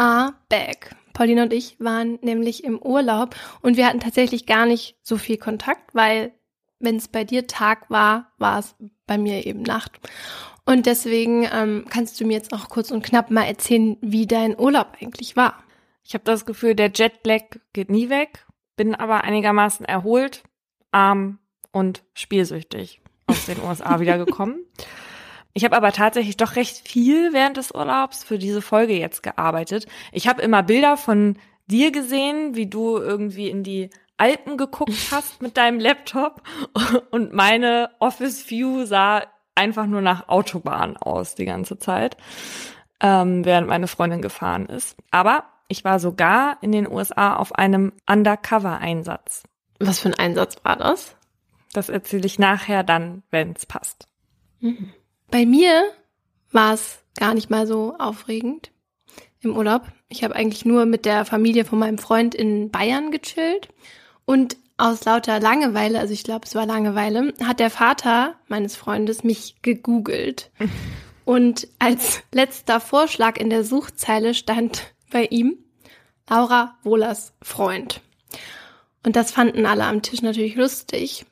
are back. Pauline und ich waren nämlich im Urlaub und wir hatten tatsächlich gar nicht so viel Kontakt, weil wenn es bei dir Tag war, war es bei mir eben Nacht. Und deswegen ähm, kannst du mir jetzt auch kurz und knapp mal erzählen, wie dein Urlaub eigentlich war. Ich habe das Gefühl, der Jetlag geht nie weg, bin aber einigermaßen erholt, arm und spielsüchtig aus den USA wiedergekommen. Ich habe aber tatsächlich doch recht viel während des Urlaubs für diese Folge jetzt gearbeitet. Ich habe immer Bilder von dir gesehen, wie du irgendwie in die Alpen geguckt hast mit deinem Laptop und meine Office View sah einfach nur nach Autobahn aus die ganze Zeit, ähm, während meine Freundin gefahren ist. Aber ich war sogar in den USA auf einem Undercover-Einsatz. Was für ein Einsatz war das? Das erzähle ich nachher dann, wenn es passt. Mhm. Bei mir war es gar nicht mal so aufregend im Urlaub. Ich habe eigentlich nur mit der Familie von meinem Freund in Bayern gechillt und aus lauter Langeweile, also ich glaube, es war Langeweile, hat der Vater meines Freundes mich gegoogelt. Und als letzter Vorschlag in der Suchzeile stand bei ihm Laura Wohlers Freund. Und das fanden alle am Tisch natürlich lustig.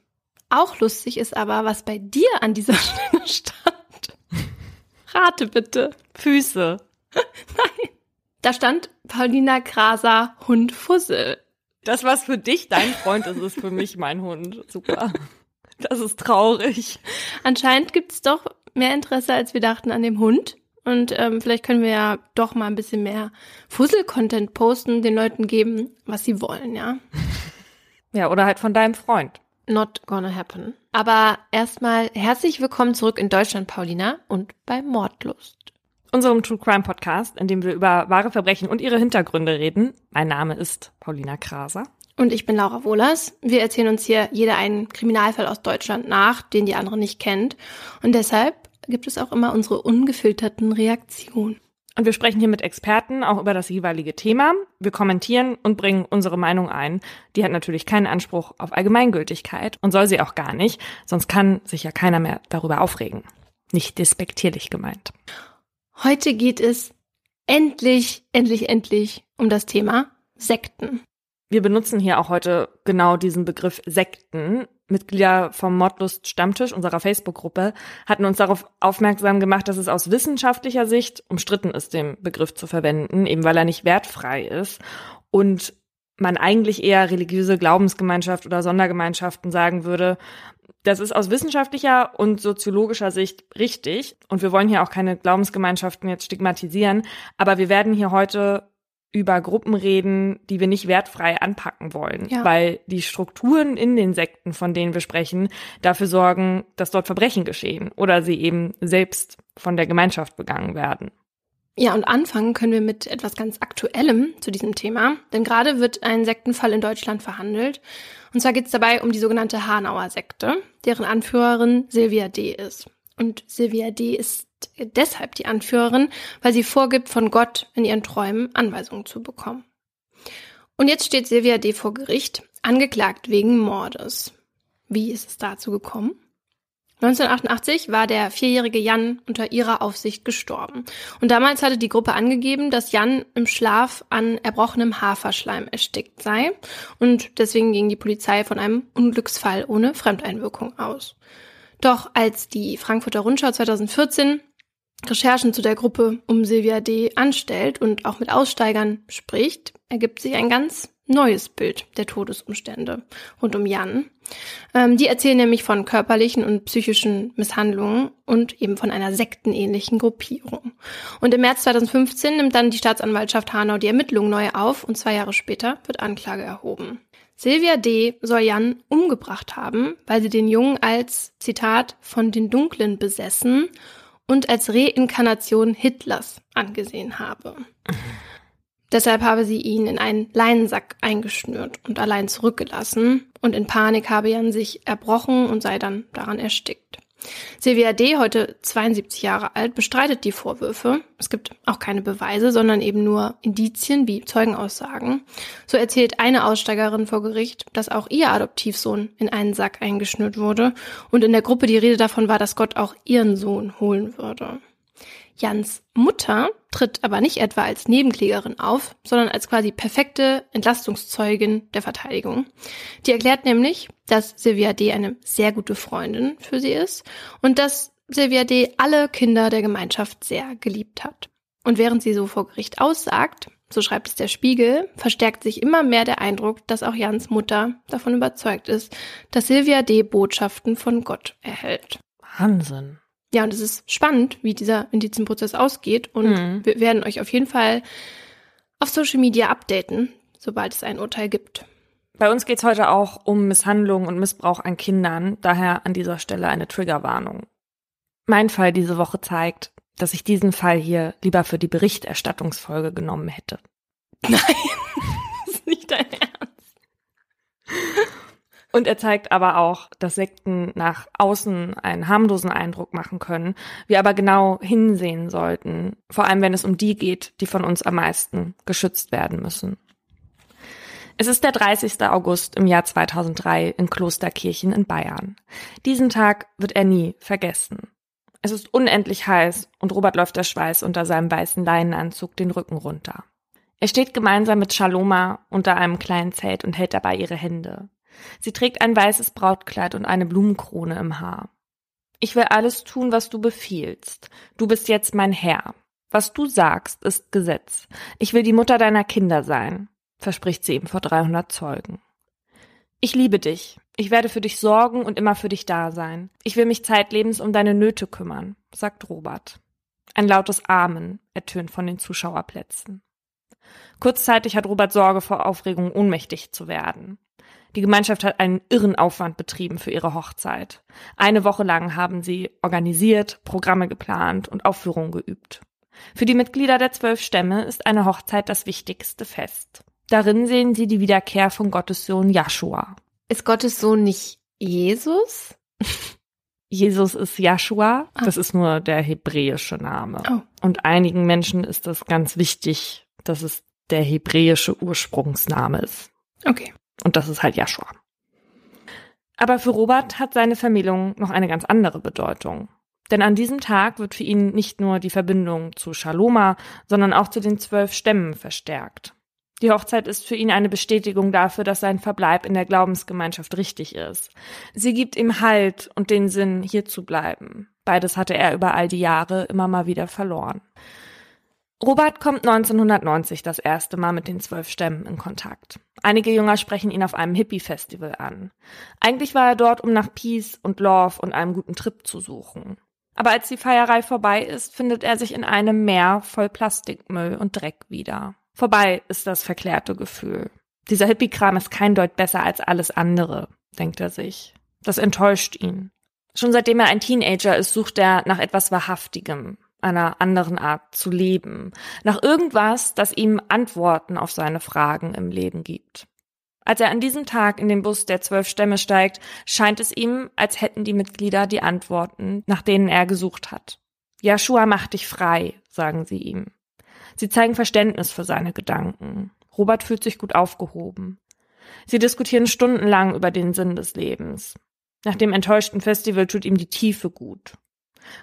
Auch lustig ist aber, was bei dir an dieser Stelle stand. Rate bitte. Füße. Nein. Da stand Paulina Kraser Hund Fussel. Das, was für dich dein Freund ist, ist für mich mein Hund. Super. Das ist traurig. Anscheinend gibt es doch mehr Interesse, als wir dachten, an dem Hund. Und ähm, vielleicht können wir ja doch mal ein bisschen mehr Fussel-Content posten, den Leuten geben, was sie wollen, ja. Ja, oder halt von deinem Freund. Not gonna happen. Aber erstmal herzlich willkommen zurück in Deutschland, Paulina, und bei Mordlust. Unserem True Crime Podcast, in dem wir über wahre Verbrechen und ihre Hintergründe reden. Mein Name ist Paulina Kraser. Und ich bin Laura Wohlers. Wir erzählen uns hier jeder einen Kriminalfall aus Deutschland nach, den die andere nicht kennt. Und deshalb gibt es auch immer unsere ungefilterten Reaktionen. Und wir sprechen hier mit Experten auch über das jeweilige Thema. Wir kommentieren und bringen unsere Meinung ein. Die hat natürlich keinen Anspruch auf Allgemeingültigkeit und soll sie auch gar nicht, sonst kann sich ja keiner mehr darüber aufregen. Nicht despektierlich gemeint. Heute geht es endlich, endlich, endlich um das Thema Sekten. Wir benutzen hier auch heute genau diesen Begriff Sekten, Mitglieder vom Mordlust Stammtisch unserer Facebook-Gruppe hatten uns darauf aufmerksam gemacht, dass es aus wissenschaftlicher Sicht umstritten ist, den Begriff zu verwenden, eben weil er nicht wertfrei ist und man eigentlich eher religiöse Glaubensgemeinschaft oder Sondergemeinschaften sagen würde, das ist aus wissenschaftlicher und soziologischer Sicht richtig. Und wir wollen hier auch keine Glaubensgemeinschaften jetzt stigmatisieren. Aber wir werden hier heute über Gruppen reden, die wir nicht wertfrei anpacken wollen, ja. weil die Strukturen in den Sekten, von denen wir sprechen, dafür sorgen, dass dort Verbrechen geschehen oder sie eben selbst von der Gemeinschaft begangen werden. Ja, und anfangen können wir mit etwas ganz Aktuellem zu diesem Thema, denn gerade wird ein Sektenfall in Deutschland verhandelt. Und zwar geht es dabei um die sogenannte Hanauer Sekte, deren Anführerin Silvia D. ist. Und Silvia D. ist deshalb die Anführerin, weil sie vorgibt, von Gott in ihren Träumen Anweisungen zu bekommen. Und jetzt steht Silvia D. vor Gericht, angeklagt wegen Mordes. Wie ist es dazu gekommen? 1988 war der vierjährige Jan unter ihrer Aufsicht gestorben. Und damals hatte die Gruppe angegeben, dass Jan im Schlaf an erbrochenem Haferschleim erstickt sei. Und deswegen ging die Polizei von einem Unglücksfall ohne Fremdeinwirkung aus. Doch als die Frankfurter Rundschau 2014 Recherchen zu der Gruppe um Silvia D. anstellt und auch mit Aussteigern spricht, ergibt sich ein ganz neues Bild der Todesumstände rund um Jan. Ähm, die erzählen nämlich von körperlichen und psychischen Misshandlungen und eben von einer sektenähnlichen Gruppierung. Und im März 2015 nimmt dann die Staatsanwaltschaft Hanau die Ermittlungen neu auf und zwei Jahre später wird Anklage erhoben. Silvia D. soll Jan umgebracht haben, weil sie den Jungen als, Zitat, von den Dunklen besessen und als Reinkarnation Hitlers angesehen habe. Deshalb habe sie ihn in einen Leinensack eingeschnürt und allein zurückgelassen und in Panik habe Jan sich erbrochen und sei dann daran erstickt. Silvia D., heute 72 Jahre alt, bestreitet die Vorwürfe. Es gibt auch keine Beweise, sondern eben nur Indizien wie Zeugenaussagen. So erzählt eine Aussteigerin vor Gericht, dass auch ihr Adoptivsohn in einen Sack eingeschnürt wurde und in der Gruppe die Rede davon war, dass Gott auch ihren Sohn holen würde. Jans Mutter tritt aber nicht etwa als Nebenklägerin auf, sondern als quasi perfekte Entlastungszeugin der Verteidigung. Die erklärt nämlich, dass Silvia D. eine sehr gute Freundin für sie ist und dass Silvia D. alle Kinder der Gemeinschaft sehr geliebt hat. Und während sie so vor Gericht aussagt, so schreibt es der Spiegel, verstärkt sich immer mehr der Eindruck, dass auch Jans Mutter davon überzeugt ist, dass Silvia D. Botschaften von Gott erhält. Wahnsinn. Ja, und es ist spannend, wie dieser Indizien-Prozess ausgeht. Und mhm. wir werden euch auf jeden Fall auf Social Media updaten, sobald es ein Urteil gibt. Bei uns geht es heute auch um Misshandlung und Missbrauch an Kindern, daher an dieser Stelle eine Triggerwarnung. Mein Fall diese Woche zeigt, dass ich diesen Fall hier lieber für die Berichterstattungsfolge genommen hätte. Nein, das ist nicht dein Ernst. Und er zeigt aber auch, dass Sekten nach außen einen harmlosen Eindruck machen können, wir aber genau hinsehen sollten, vor allem wenn es um die geht, die von uns am meisten geschützt werden müssen. Es ist der 30. August im Jahr 2003 in Klosterkirchen in Bayern. Diesen Tag wird er nie vergessen. Es ist unendlich heiß und Robert läuft der Schweiß unter seinem weißen Leinenanzug den Rücken runter. Er steht gemeinsam mit Shaloma unter einem kleinen Zelt und hält dabei ihre Hände. Sie trägt ein weißes Brautkleid und eine Blumenkrone im Haar. Ich will alles tun, was du befiehlst. Du bist jetzt mein Herr. Was du sagst, ist Gesetz. Ich will die Mutter deiner Kinder sein, verspricht sie ihm vor 300 Zeugen. Ich liebe dich. Ich werde für dich sorgen und immer für dich da sein. Ich will mich zeitlebens um deine Nöte kümmern, sagt Robert. Ein lautes Amen ertönt von den Zuschauerplätzen. Kurzzeitig hat Robert Sorge vor Aufregung, ohnmächtig zu werden. Die Gemeinschaft hat einen irren Aufwand betrieben für ihre Hochzeit. Eine Woche lang haben sie organisiert, Programme geplant und Aufführungen geübt. Für die Mitglieder der zwölf Stämme ist eine Hochzeit das wichtigste Fest. Darin sehen sie die Wiederkehr von Gottes Sohn Joshua. Ist Gottes Sohn nicht Jesus? Jesus ist Joshua, ah. das ist nur der hebräische Name. Oh. Und einigen Menschen ist das ganz wichtig, dass es der hebräische Ursprungsname ist. Okay. Und das ist halt Joshua. Aber für Robert hat seine Vermählung noch eine ganz andere Bedeutung. Denn an diesem Tag wird für ihn nicht nur die Verbindung zu Shaloma, sondern auch zu den zwölf Stämmen verstärkt. Die Hochzeit ist für ihn eine Bestätigung dafür, dass sein Verbleib in der Glaubensgemeinschaft richtig ist. Sie gibt ihm Halt und den Sinn, hier zu bleiben. Beides hatte er über all die Jahre immer mal wieder verloren. Robert kommt 1990 das erste Mal mit den zwölf Stämmen in Kontakt. Einige Jünger sprechen ihn auf einem Hippie-Festival an. Eigentlich war er dort, um nach Peace und Love und einem guten Trip zu suchen. Aber als die Feierei vorbei ist, findet er sich in einem Meer voll Plastikmüll und Dreck wieder. Vorbei ist das verklärte Gefühl. Dieser Hippie-Kram ist kein Deut besser als alles andere, denkt er sich. Das enttäuscht ihn. Schon seitdem er ein Teenager ist, sucht er nach etwas Wahrhaftigem, einer anderen Art zu leben, nach irgendwas, das ihm Antworten auf seine Fragen im Leben gibt. Als er an diesem Tag in den Bus der zwölf Stämme steigt, scheint es ihm, als hätten die Mitglieder die Antworten, nach denen er gesucht hat. Joshua macht dich frei, sagen sie ihm. Sie zeigen Verständnis für seine Gedanken. Robert fühlt sich gut aufgehoben. Sie diskutieren stundenlang über den Sinn des Lebens. Nach dem enttäuschten Festival tut ihm die Tiefe gut.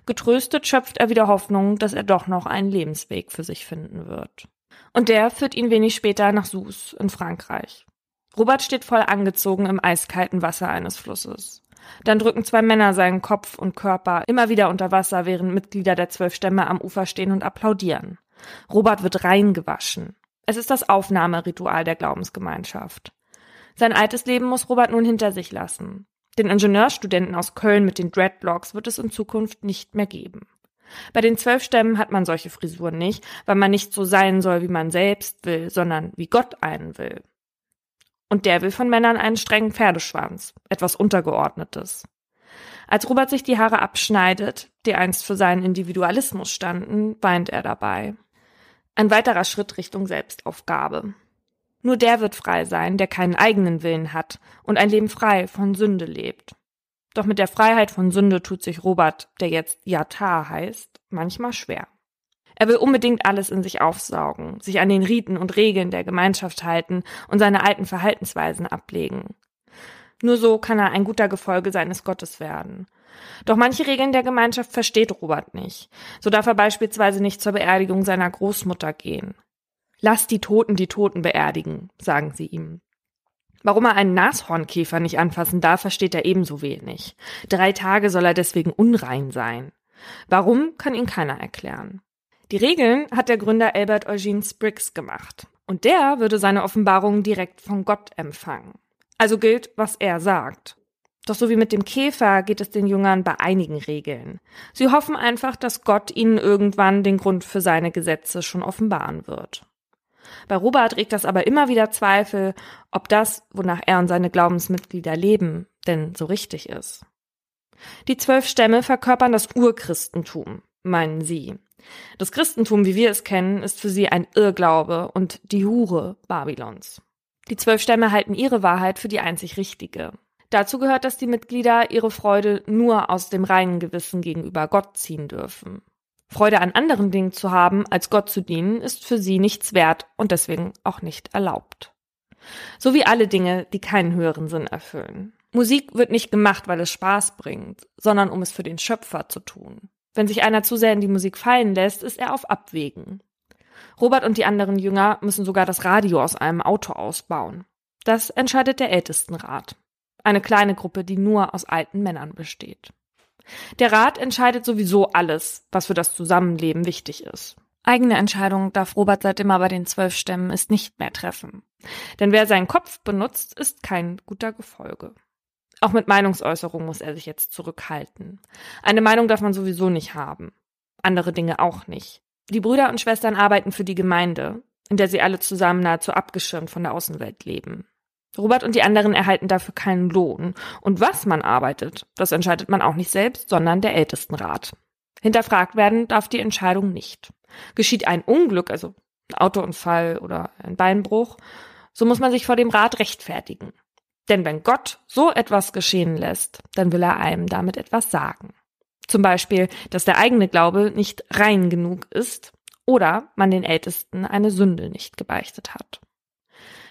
Getröstet schöpft er wieder Hoffnung, dass er doch noch einen Lebensweg für sich finden wird. Und der führt ihn wenig später nach Sus in Frankreich. Robert steht voll angezogen im eiskalten Wasser eines Flusses. Dann drücken zwei Männer seinen Kopf und Körper immer wieder unter Wasser, während Mitglieder der zwölf Stämme am Ufer stehen und applaudieren. Robert wird reingewaschen. Es ist das Aufnahmeritual der Glaubensgemeinschaft. Sein altes Leben muss Robert nun hinter sich lassen. Den Ingenieurstudenten aus Köln mit den Dreadlocks wird es in Zukunft nicht mehr geben. Bei den zwölf Stämmen hat man solche Frisuren nicht, weil man nicht so sein soll, wie man selbst will, sondern wie Gott einen will. Und der will von Männern einen strengen Pferdeschwanz, etwas Untergeordnetes. Als Robert sich die Haare abschneidet, die einst für seinen Individualismus standen, weint er dabei. Ein weiterer Schritt Richtung Selbstaufgabe. Nur der wird frei sein, der keinen eigenen Willen hat und ein Leben frei von Sünde lebt. Doch mit der Freiheit von Sünde tut sich Robert, der jetzt Yata heißt, manchmal schwer. Er will unbedingt alles in sich aufsaugen, sich an den Riten und Regeln der Gemeinschaft halten und seine alten Verhaltensweisen ablegen. Nur so kann er ein guter Gefolge seines Gottes werden. Doch manche Regeln der Gemeinschaft versteht Robert nicht. So darf er beispielsweise nicht zur Beerdigung seiner Großmutter gehen. Lass die Toten die Toten beerdigen, sagen sie ihm. Warum er einen Nashornkäfer nicht anfassen darf, versteht er ebenso wenig. Drei Tage soll er deswegen unrein sein. Warum, kann ihn keiner erklären. Die Regeln hat der Gründer Albert Eugene Spriggs gemacht. Und der würde seine Offenbarungen direkt von Gott empfangen. Also gilt, was er sagt. Doch so wie mit dem Käfer geht es den Jüngern bei einigen Regeln. Sie hoffen einfach, dass Gott ihnen irgendwann den Grund für seine Gesetze schon offenbaren wird. Bei Robert regt das aber immer wieder Zweifel, ob das, wonach er und seine Glaubensmitglieder leben, denn so richtig ist. Die zwölf Stämme verkörpern das Urchristentum, meinen sie. Das Christentum, wie wir es kennen, ist für sie ein Irrglaube und die Hure Babylons. Die zwölf Stämme halten ihre Wahrheit für die einzig richtige. Dazu gehört, dass die Mitglieder ihre Freude nur aus dem reinen Gewissen gegenüber Gott ziehen dürfen. Freude an anderen Dingen zu haben, als Gott zu dienen, ist für sie nichts wert und deswegen auch nicht erlaubt. So wie alle Dinge, die keinen höheren Sinn erfüllen. Musik wird nicht gemacht, weil es Spaß bringt, sondern um es für den Schöpfer zu tun. Wenn sich einer zu sehr in die Musik fallen lässt, ist er auf Abwägen. Robert und die anderen Jünger müssen sogar das Radio aus einem Auto ausbauen. Das entscheidet der Ältestenrat. Eine kleine Gruppe, die nur aus alten Männern besteht. Der Rat entscheidet sowieso alles, was für das Zusammenleben wichtig ist. Eigene Entscheidungen darf Robert seitdem aber den zwölf Stämmen ist nicht mehr treffen. Denn wer seinen Kopf benutzt, ist kein guter Gefolge. Auch mit Meinungsäußerung muss er sich jetzt zurückhalten. Eine Meinung darf man sowieso nicht haben. Andere Dinge auch nicht. Die Brüder und Schwestern arbeiten für die Gemeinde, in der sie alle zusammen nahezu abgeschirmt von der Außenwelt leben. Robert und die anderen erhalten dafür keinen Lohn. Und was man arbeitet, das entscheidet man auch nicht selbst, sondern der Ältestenrat. Hinterfragt werden darf die Entscheidung nicht. Geschieht ein Unglück, also ein Autounfall oder ein Beinbruch, so muss man sich vor dem Rat rechtfertigen. Denn wenn Gott so etwas geschehen lässt, dann will er einem damit etwas sagen. Zum Beispiel, dass der eigene Glaube nicht rein genug ist oder man den Ältesten eine Sünde nicht gebeichtet hat.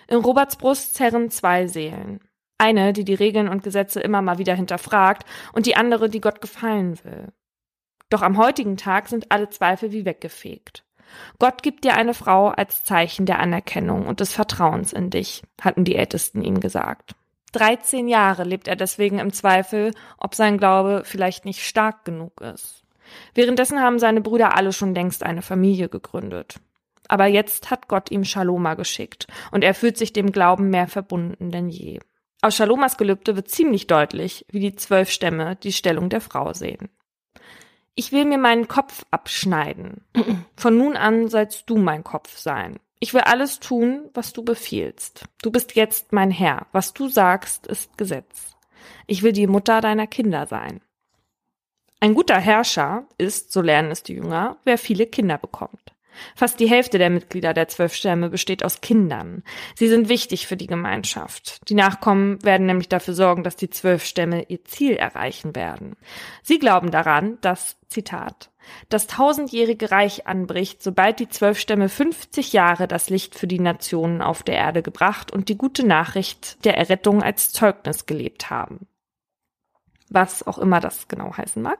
In Roberts Brust zerren zwei Seelen. Eine, die die Regeln und Gesetze immer mal wieder hinterfragt und die andere, die Gott gefallen will. Doch am heutigen Tag sind alle Zweifel wie weggefegt. Gott gibt dir eine Frau als Zeichen der Anerkennung und des Vertrauens in dich, hatten die Ältesten ihm gesagt. 13 Jahre lebt er deswegen im Zweifel, ob sein Glaube vielleicht nicht stark genug ist. Währenddessen haben seine Brüder alle schon längst eine Familie gegründet. Aber jetzt hat Gott ihm Shaloma geschickt und er fühlt sich dem Glauben mehr verbunden denn je. Aus Shalomas Gelübde wird ziemlich deutlich, wie die zwölf Stämme die Stellung der Frau sehen. Ich will mir meinen Kopf abschneiden. Von nun an sollst du mein Kopf sein. Ich will alles tun, was du befiehlst. Du bist jetzt mein Herr. Was du sagst, ist Gesetz. Ich will die Mutter deiner Kinder sein. Ein guter Herrscher ist, so lernen es die Jünger, wer viele Kinder bekommt. Fast die Hälfte der Mitglieder der zwölf Stämme besteht aus Kindern. Sie sind wichtig für die Gemeinschaft. Die Nachkommen werden nämlich dafür sorgen, dass die zwölf Stämme ihr Ziel erreichen werden. Sie glauben daran, dass, Zitat, das tausendjährige Reich anbricht, sobald die zwölf Stämme 50 Jahre das Licht für die Nationen auf der Erde gebracht und die gute Nachricht der Errettung als Zeugnis gelebt haben. Was auch immer das genau heißen mag.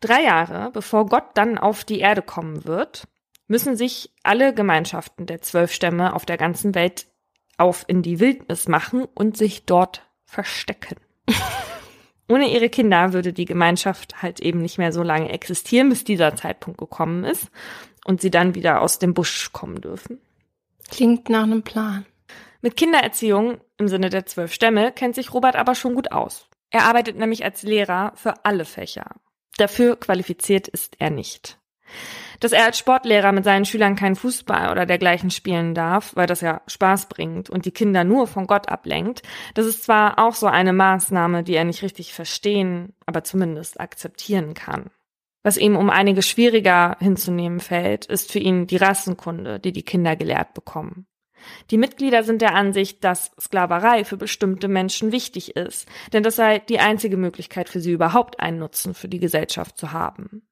Drei Jahre bevor Gott dann auf die Erde kommen wird, müssen sich alle Gemeinschaften der zwölf Stämme auf der ganzen Welt auf in die Wildnis machen und sich dort verstecken. Ohne ihre Kinder würde die Gemeinschaft halt eben nicht mehr so lange existieren, bis dieser Zeitpunkt gekommen ist und sie dann wieder aus dem Busch kommen dürfen. Klingt nach einem Plan. Mit Kindererziehung im Sinne der zwölf Stämme kennt sich Robert aber schon gut aus. Er arbeitet nämlich als Lehrer für alle Fächer. Dafür qualifiziert ist er nicht. Dass er als Sportlehrer mit seinen Schülern keinen Fußball oder dergleichen spielen darf, weil das ja Spaß bringt und die Kinder nur von Gott ablenkt, das ist zwar auch so eine Maßnahme, die er nicht richtig verstehen, aber zumindest akzeptieren kann. Was ihm um einige schwieriger hinzunehmen fällt, ist für ihn die Rassenkunde, die die Kinder gelehrt bekommen. Die Mitglieder sind der Ansicht, dass Sklaverei für bestimmte Menschen wichtig ist, denn das sei die einzige Möglichkeit für sie überhaupt einen Nutzen für die Gesellschaft zu haben.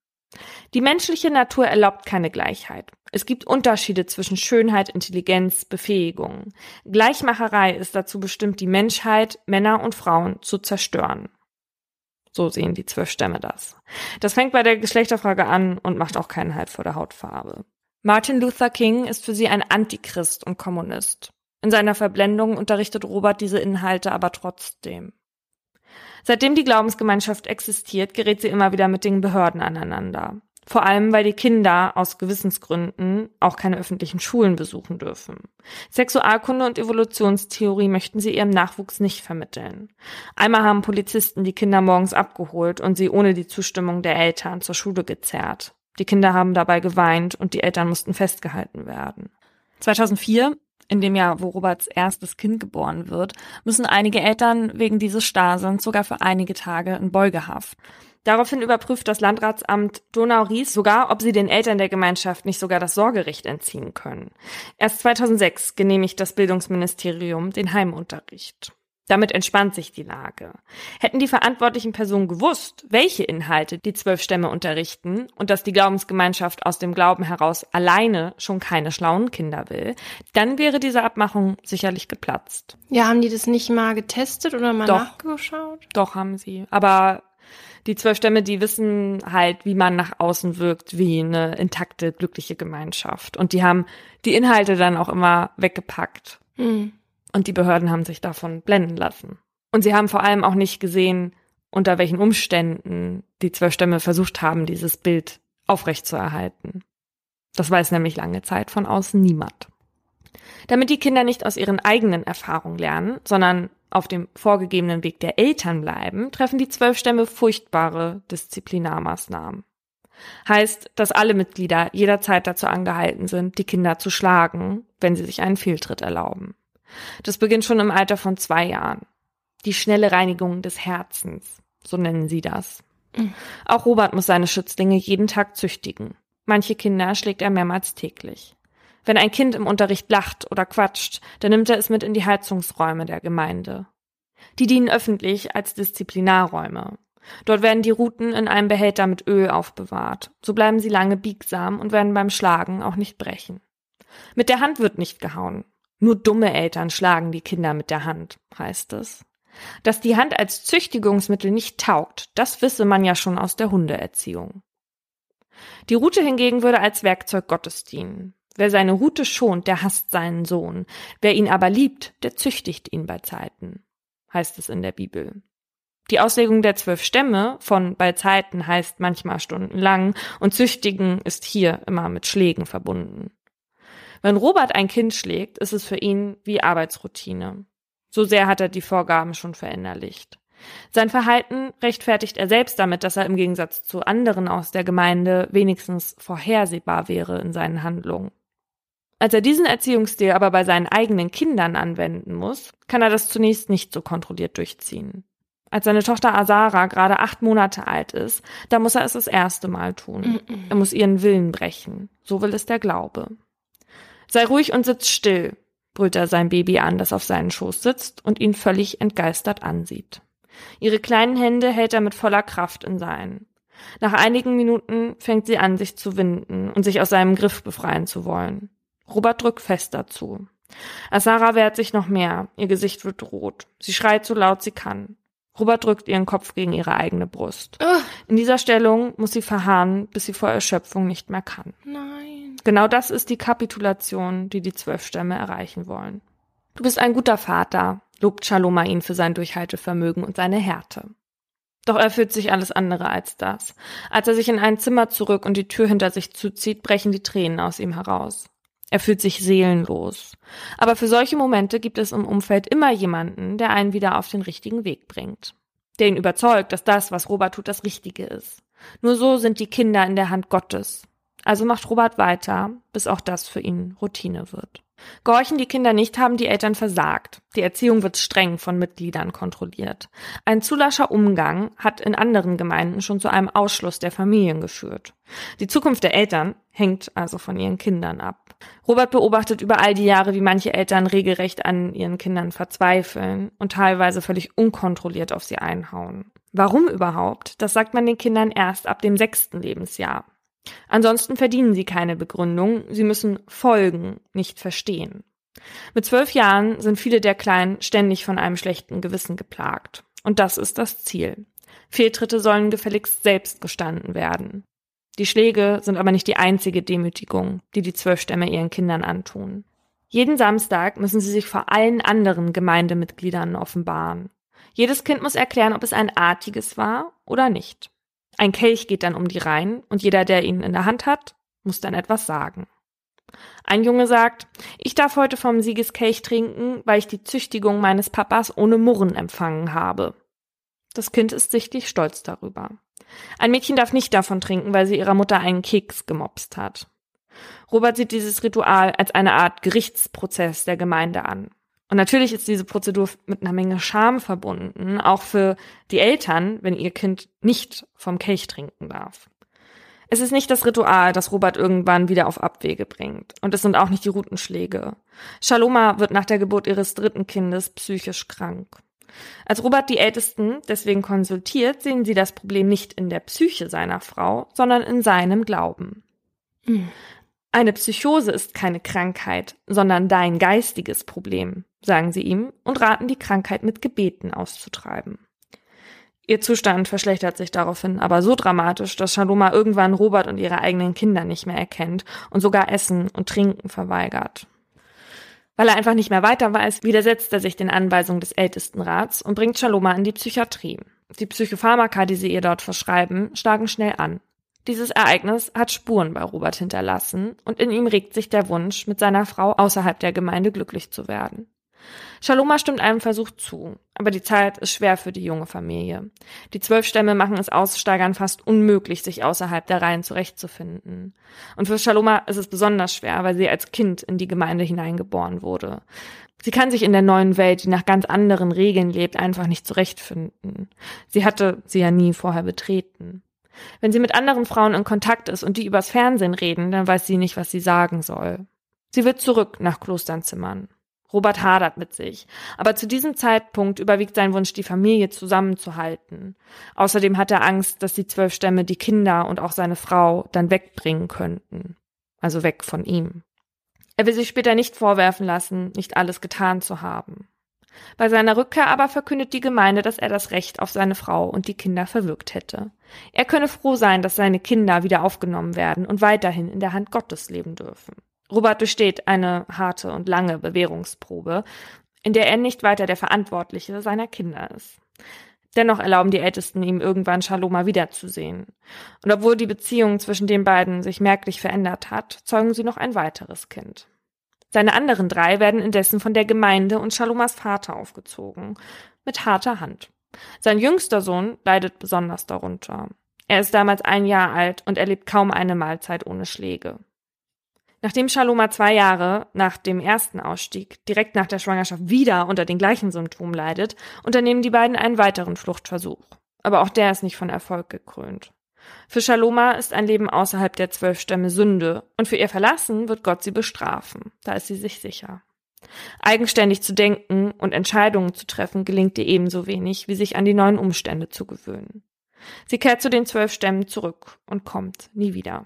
Die menschliche Natur erlaubt keine Gleichheit. Es gibt Unterschiede zwischen Schönheit, Intelligenz, Befähigung. Gleichmacherei ist dazu bestimmt, die Menschheit, Männer und Frauen zu zerstören. So sehen die zwölf Stämme das. Das fängt bei der Geschlechterfrage an und macht auch keinen Halt vor der Hautfarbe. Martin Luther King ist für sie ein Antichrist und Kommunist. In seiner Verblendung unterrichtet Robert diese Inhalte aber trotzdem. Seitdem die Glaubensgemeinschaft existiert, gerät sie immer wieder mit den Behörden aneinander. Vor allem, weil die Kinder aus Gewissensgründen auch keine öffentlichen Schulen besuchen dürfen. Sexualkunde und Evolutionstheorie möchten sie ihrem Nachwuchs nicht vermitteln. Einmal haben Polizisten die Kinder morgens abgeholt und sie ohne die Zustimmung der Eltern zur Schule gezerrt. Die Kinder haben dabei geweint und die Eltern mussten festgehalten werden. 2004 in dem Jahr, wo Roberts erstes Kind geboren wird, müssen einige Eltern wegen dieses Starrsinns sogar für einige Tage in Beugehaft. Daraufhin überprüft das Landratsamt Donau-Ries sogar, ob sie den Eltern der Gemeinschaft nicht sogar das Sorgerecht entziehen können. Erst 2006 genehmigt das Bildungsministerium den Heimunterricht. Damit entspannt sich die Lage. Hätten die verantwortlichen Personen gewusst, welche Inhalte die zwölf Stämme unterrichten und dass die Glaubensgemeinschaft aus dem Glauben heraus alleine schon keine schlauen Kinder will, dann wäre diese Abmachung sicherlich geplatzt. Ja, haben die das nicht mal getestet oder mal Doch. nachgeschaut? Doch haben sie. Aber die zwölf Stämme, die wissen halt, wie man nach außen wirkt, wie eine intakte, glückliche Gemeinschaft. Und die haben die Inhalte dann auch immer weggepackt. Hm. Und die Behörden haben sich davon blenden lassen. Und sie haben vor allem auch nicht gesehen, unter welchen Umständen die zwölf Stämme versucht haben, dieses Bild aufrechtzuerhalten. Das weiß nämlich lange Zeit von außen niemand. Damit die Kinder nicht aus ihren eigenen Erfahrungen lernen, sondern auf dem vorgegebenen Weg der Eltern bleiben, treffen die zwölf Stämme furchtbare Disziplinarmaßnahmen. Heißt, dass alle Mitglieder jederzeit dazu angehalten sind, die Kinder zu schlagen, wenn sie sich einen Fehltritt erlauben. Das beginnt schon im Alter von zwei Jahren. Die schnelle Reinigung des Herzens, so nennen sie das. Auch Robert muss seine Schützlinge jeden Tag züchtigen. Manche Kinder schlägt er mehrmals täglich. Wenn ein Kind im Unterricht lacht oder quatscht, dann nimmt er es mit in die Heizungsräume der Gemeinde. Die dienen öffentlich als Disziplinarräume. Dort werden die Ruten in einem Behälter mit Öl aufbewahrt. So bleiben sie lange biegsam und werden beim Schlagen auch nicht brechen. Mit der Hand wird nicht gehauen. Nur dumme Eltern schlagen die Kinder mit der Hand, heißt es. Dass die Hand als Züchtigungsmittel nicht taugt, das wisse man ja schon aus der Hundeerziehung. Die Rute hingegen würde als Werkzeug Gottes dienen. Wer seine Rute schont, der hasst seinen Sohn. Wer ihn aber liebt, der züchtigt ihn bei Zeiten, heißt es in der Bibel. Die Auslegung der zwölf Stämme von bei Zeiten heißt manchmal stundenlang und züchtigen ist hier immer mit Schlägen verbunden. Wenn Robert ein Kind schlägt, ist es für ihn wie Arbeitsroutine. So sehr hat er die Vorgaben schon verinnerlicht. Sein Verhalten rechtfertigt er selbst damit, dass er im Gegensatz zu anderen aus der Gemeinde wenigstens vorhersehbar wäre in seinen Handlungen. Als er diesen Erziehungsstil aber bei seinen eigenen Kindern anwenden muss, kann er das zunächst nicht so kontrolliert durchziehen. Als seine Tochter Asara gerade acht Monate alt ist, da muss er es das erste Mal tun. Er muss ihren Willen brechen. So will es der Glaube. Sei ruhig und sitz still, brüllt er sein Baby an, das auf seinen Schoß sitzt und ihn völlig entgeistert ansieht. Ihre kleinen Hände hält er mit voller Kraft in seinen. Nach einigen Minuten fängt sie an, sich zu winden und sich aus seinem Griff befreien zu wollen. Robert drückt fest dazu. Asara wehrt sich noch mehr, ihr Gesicht wird rot. Sie schreit so laut sie kann. Robert drückt ihren Kopf gegen ihre eigene Brust. Ugh. In dieser Stellung muss sie verharren, bis sie vor Erschöpfung nicht mehr kann. Nein. Genau das ist die Kapitulation, die die zwölf Stämme erreichen wollen. Du bist ein guter Vater, lobt Shaloma ihn für sein Durchhaltevermögen und seine Härte. Doch er fühlt sich alles andere als das. Als er sich in ein Zimmer zurück und die Tür hinter sich zuzieht, brechen die Tränen aus ihm heraus. Er fühlt sich seelenlos. Aber für solche Momente gibt es im Umfeld immer jemanden, der einen wieder auf den richtigen Weg bringt. Der ihn überzeugt, dass das, was Robert tut, das Richtige ist. Nur so sind die Kinder in der Hand Gottes. Also macht Robert weiter, bis auch das für ihn Routine wird. Gehorchen die Kinder nicht, haben die Eltern versagt. Die Erziehung wird streng von Mitgliedern kontrolliert. Ein zu lascher Umgang hat in anderen Gemeinden schon zu einem Ausschluss der Familien geführt. Die Zukunft der Eltern hängt also von ihren Kindern ab. Robert beobachtet über all die Jahre, wie manche Eltern regelrecht an ihren Kindern verzweifeln und teilweise völlig unkontrolliert auf sie einhauen. Warum überhaupt? Das sagt man den Kindern erst ab dem sechsten Lebensjahr. Ansonsten verdienen sie keine Begründung, sie müssen folgen, nicht verstehen. Mit zwölf Jahren sind viele der Kleinen ständig von einem schlechten Gewissen geplagt. Und das ist das Ziel. Fehltritte sollen gefälligst selbst gestanden werden. Die Schläge sind aber nicht die einzige Demütigung, die die zwölf Stämme ihren Kindern antun. Jeden Samstag müssen sie sich vor allen anderen Gemeindemitgliedern offenbaren. Jedes Kind muss erklären, ob es ein artiges war oder nicht. Ein Kelch geht dann um die Reihen und jeder, der ihn in der Hand hat, muss dann etwas sagen. Ein Junge sagt, ich darf heute vom Siegeskelch trinken, weil ich die Züchtigung meines Papas ohne Murren empfangen habe. Das Kind ist sichtlich stolz darüber. Ein Mädchen darf nicht davon trinken, weil sie ihrer Mutter einen Keks gemopst hat. Robert sieht dieses Ritual als eine Art Gerichtsprozess der Gemeinde an. Und natürlich ist diese Prozedur mit einer Menge Scham verbunden, auch für die Eltern, wenn ihr Kind nicht vom Kelch trinken darf. Es ist nicht das Ritual, das Robert irgendwann wieder auf Abwege bringt. Und es sind auch nicht die Rutenschläge. Shaloma wird nach der Geburt ihres dritten Kindes psychisch krank. Als Robert die Ältesten deswegen konsultiert, sehen sie das Problem nicht in der Psyche seiner Frau, sondern in seinem Glauben. Mhm. Eine Psychose ist keine Krankheit, sondern dein geistiges Problem, sagen sie ihm und raten die Krankheit mit Gebeten auszutreiben. Ihr Zustand verschlechtert sich daraufhin aber so dramatisch, dass Shaloma irgendwann Robert und ihre eigenen Kinder nicht mehr erkennt und sogar Essen und Trinken verweigert. Weil er einfach nicht mehr weiter weiß, widersetzt er sich den Anweisungen des Ältestenrats und bringt Shaloma in die Psychiatrie. Die Psychopharmaka, die sie ihr dort verschreiben, schlagen schnell an. Dieses Ereignis hat Spuren bei Robert hinterlassen und in ihm regt sich der Wunsch, mit seiner Frau außerhalb der Gemeinde glücklich zu werden. Shaloma stimmt einem Versuch zu, aber die Zeit ist schwer für die junge Familie. Die zwölf Stämme machen es Aussteigern fast unmöglich, sich außerhalb der Reihen zurechtzufinden. Und für Shaloma ist es besonders schwer, weil sie als Kind in die Gemeinde hineingeboren wurde. Sie kann sich in der neuen Welt, die nach ganz anderen Regeln lebt, einfach nicht zurechtfinden. Sie hatte sie ja nie vorher betreten. Wenn sie mit anderen Frauen in Kontakt ist und die übers Fernsehen reden, dann weiß sie nicht, was sie sagen soll. Sie wird zurück nach Klosternzimmern. Robert hadert mit sich. Aber zu diesem Zeitpunkt überwiegt sein Wunsch, die Familie zusammenzuhalten. Außerdem hat er Angst, dass die zwölf Stämme die Kinder und auch seine Frau dann wegbringen könnten. Also weg von ihm. Er will sich später nicht vorwerfen lassen, nicht alles getan zu haben. Bei seiner Rückkehr aber verkündet die Gemeinde, dass er das Recht auf seine Frau und die Kinder verwirkt hätte. Er könne froh sein, dass seine Kinder wieder aufgenommen werden und weiterhin in der Hand Gottes leben dürfen. Robert besteht eine harte und lange Bewährungsprobe, in der er nicht weiter der Verantwortliche seiner Kinder ist. Dennoch erlauben die Ältesten ihm irgendwann Shaloma wiederzusehen. Und obwohl die Beziehung zwischen den beiden sich merklich verändert hat, zeugen sie noch ein weiteres Kind. Seine anderen drei werden indessen von der Gemeinde und Shalomas Vater aufgezogen, mit harter Hand. Sein jüngster Sohn leidet besonders darunter. Er ist damals ein Jahr alt und erlebt kaum eine Mahlzeit ohne Schläge. Nachdem Shaloma zwei Jahre nach dem ersten Ausstieg direkt nach der Schwangerschaft wieder unter den gleichen Symptomen leidet, unternehmen die beiden einen weiteren Fluchtversuch. Aber auch der ist nicht von Erfolg gekrönt. Für Shaloma ist ein Leben außerhalb der zwölf Stämme Sünde und für ihr Verlassen wird Gott sie bestrafen. Da ist sie sich sicher. Eigenständig zu denken und Entscheidungen zu treffen gelingt ihr ebenso wenig, wie sich an die neuen Umstände zu gewöhnen. Sie kehrt zu den zwölf Stämmen zurück und kommt nie wieder.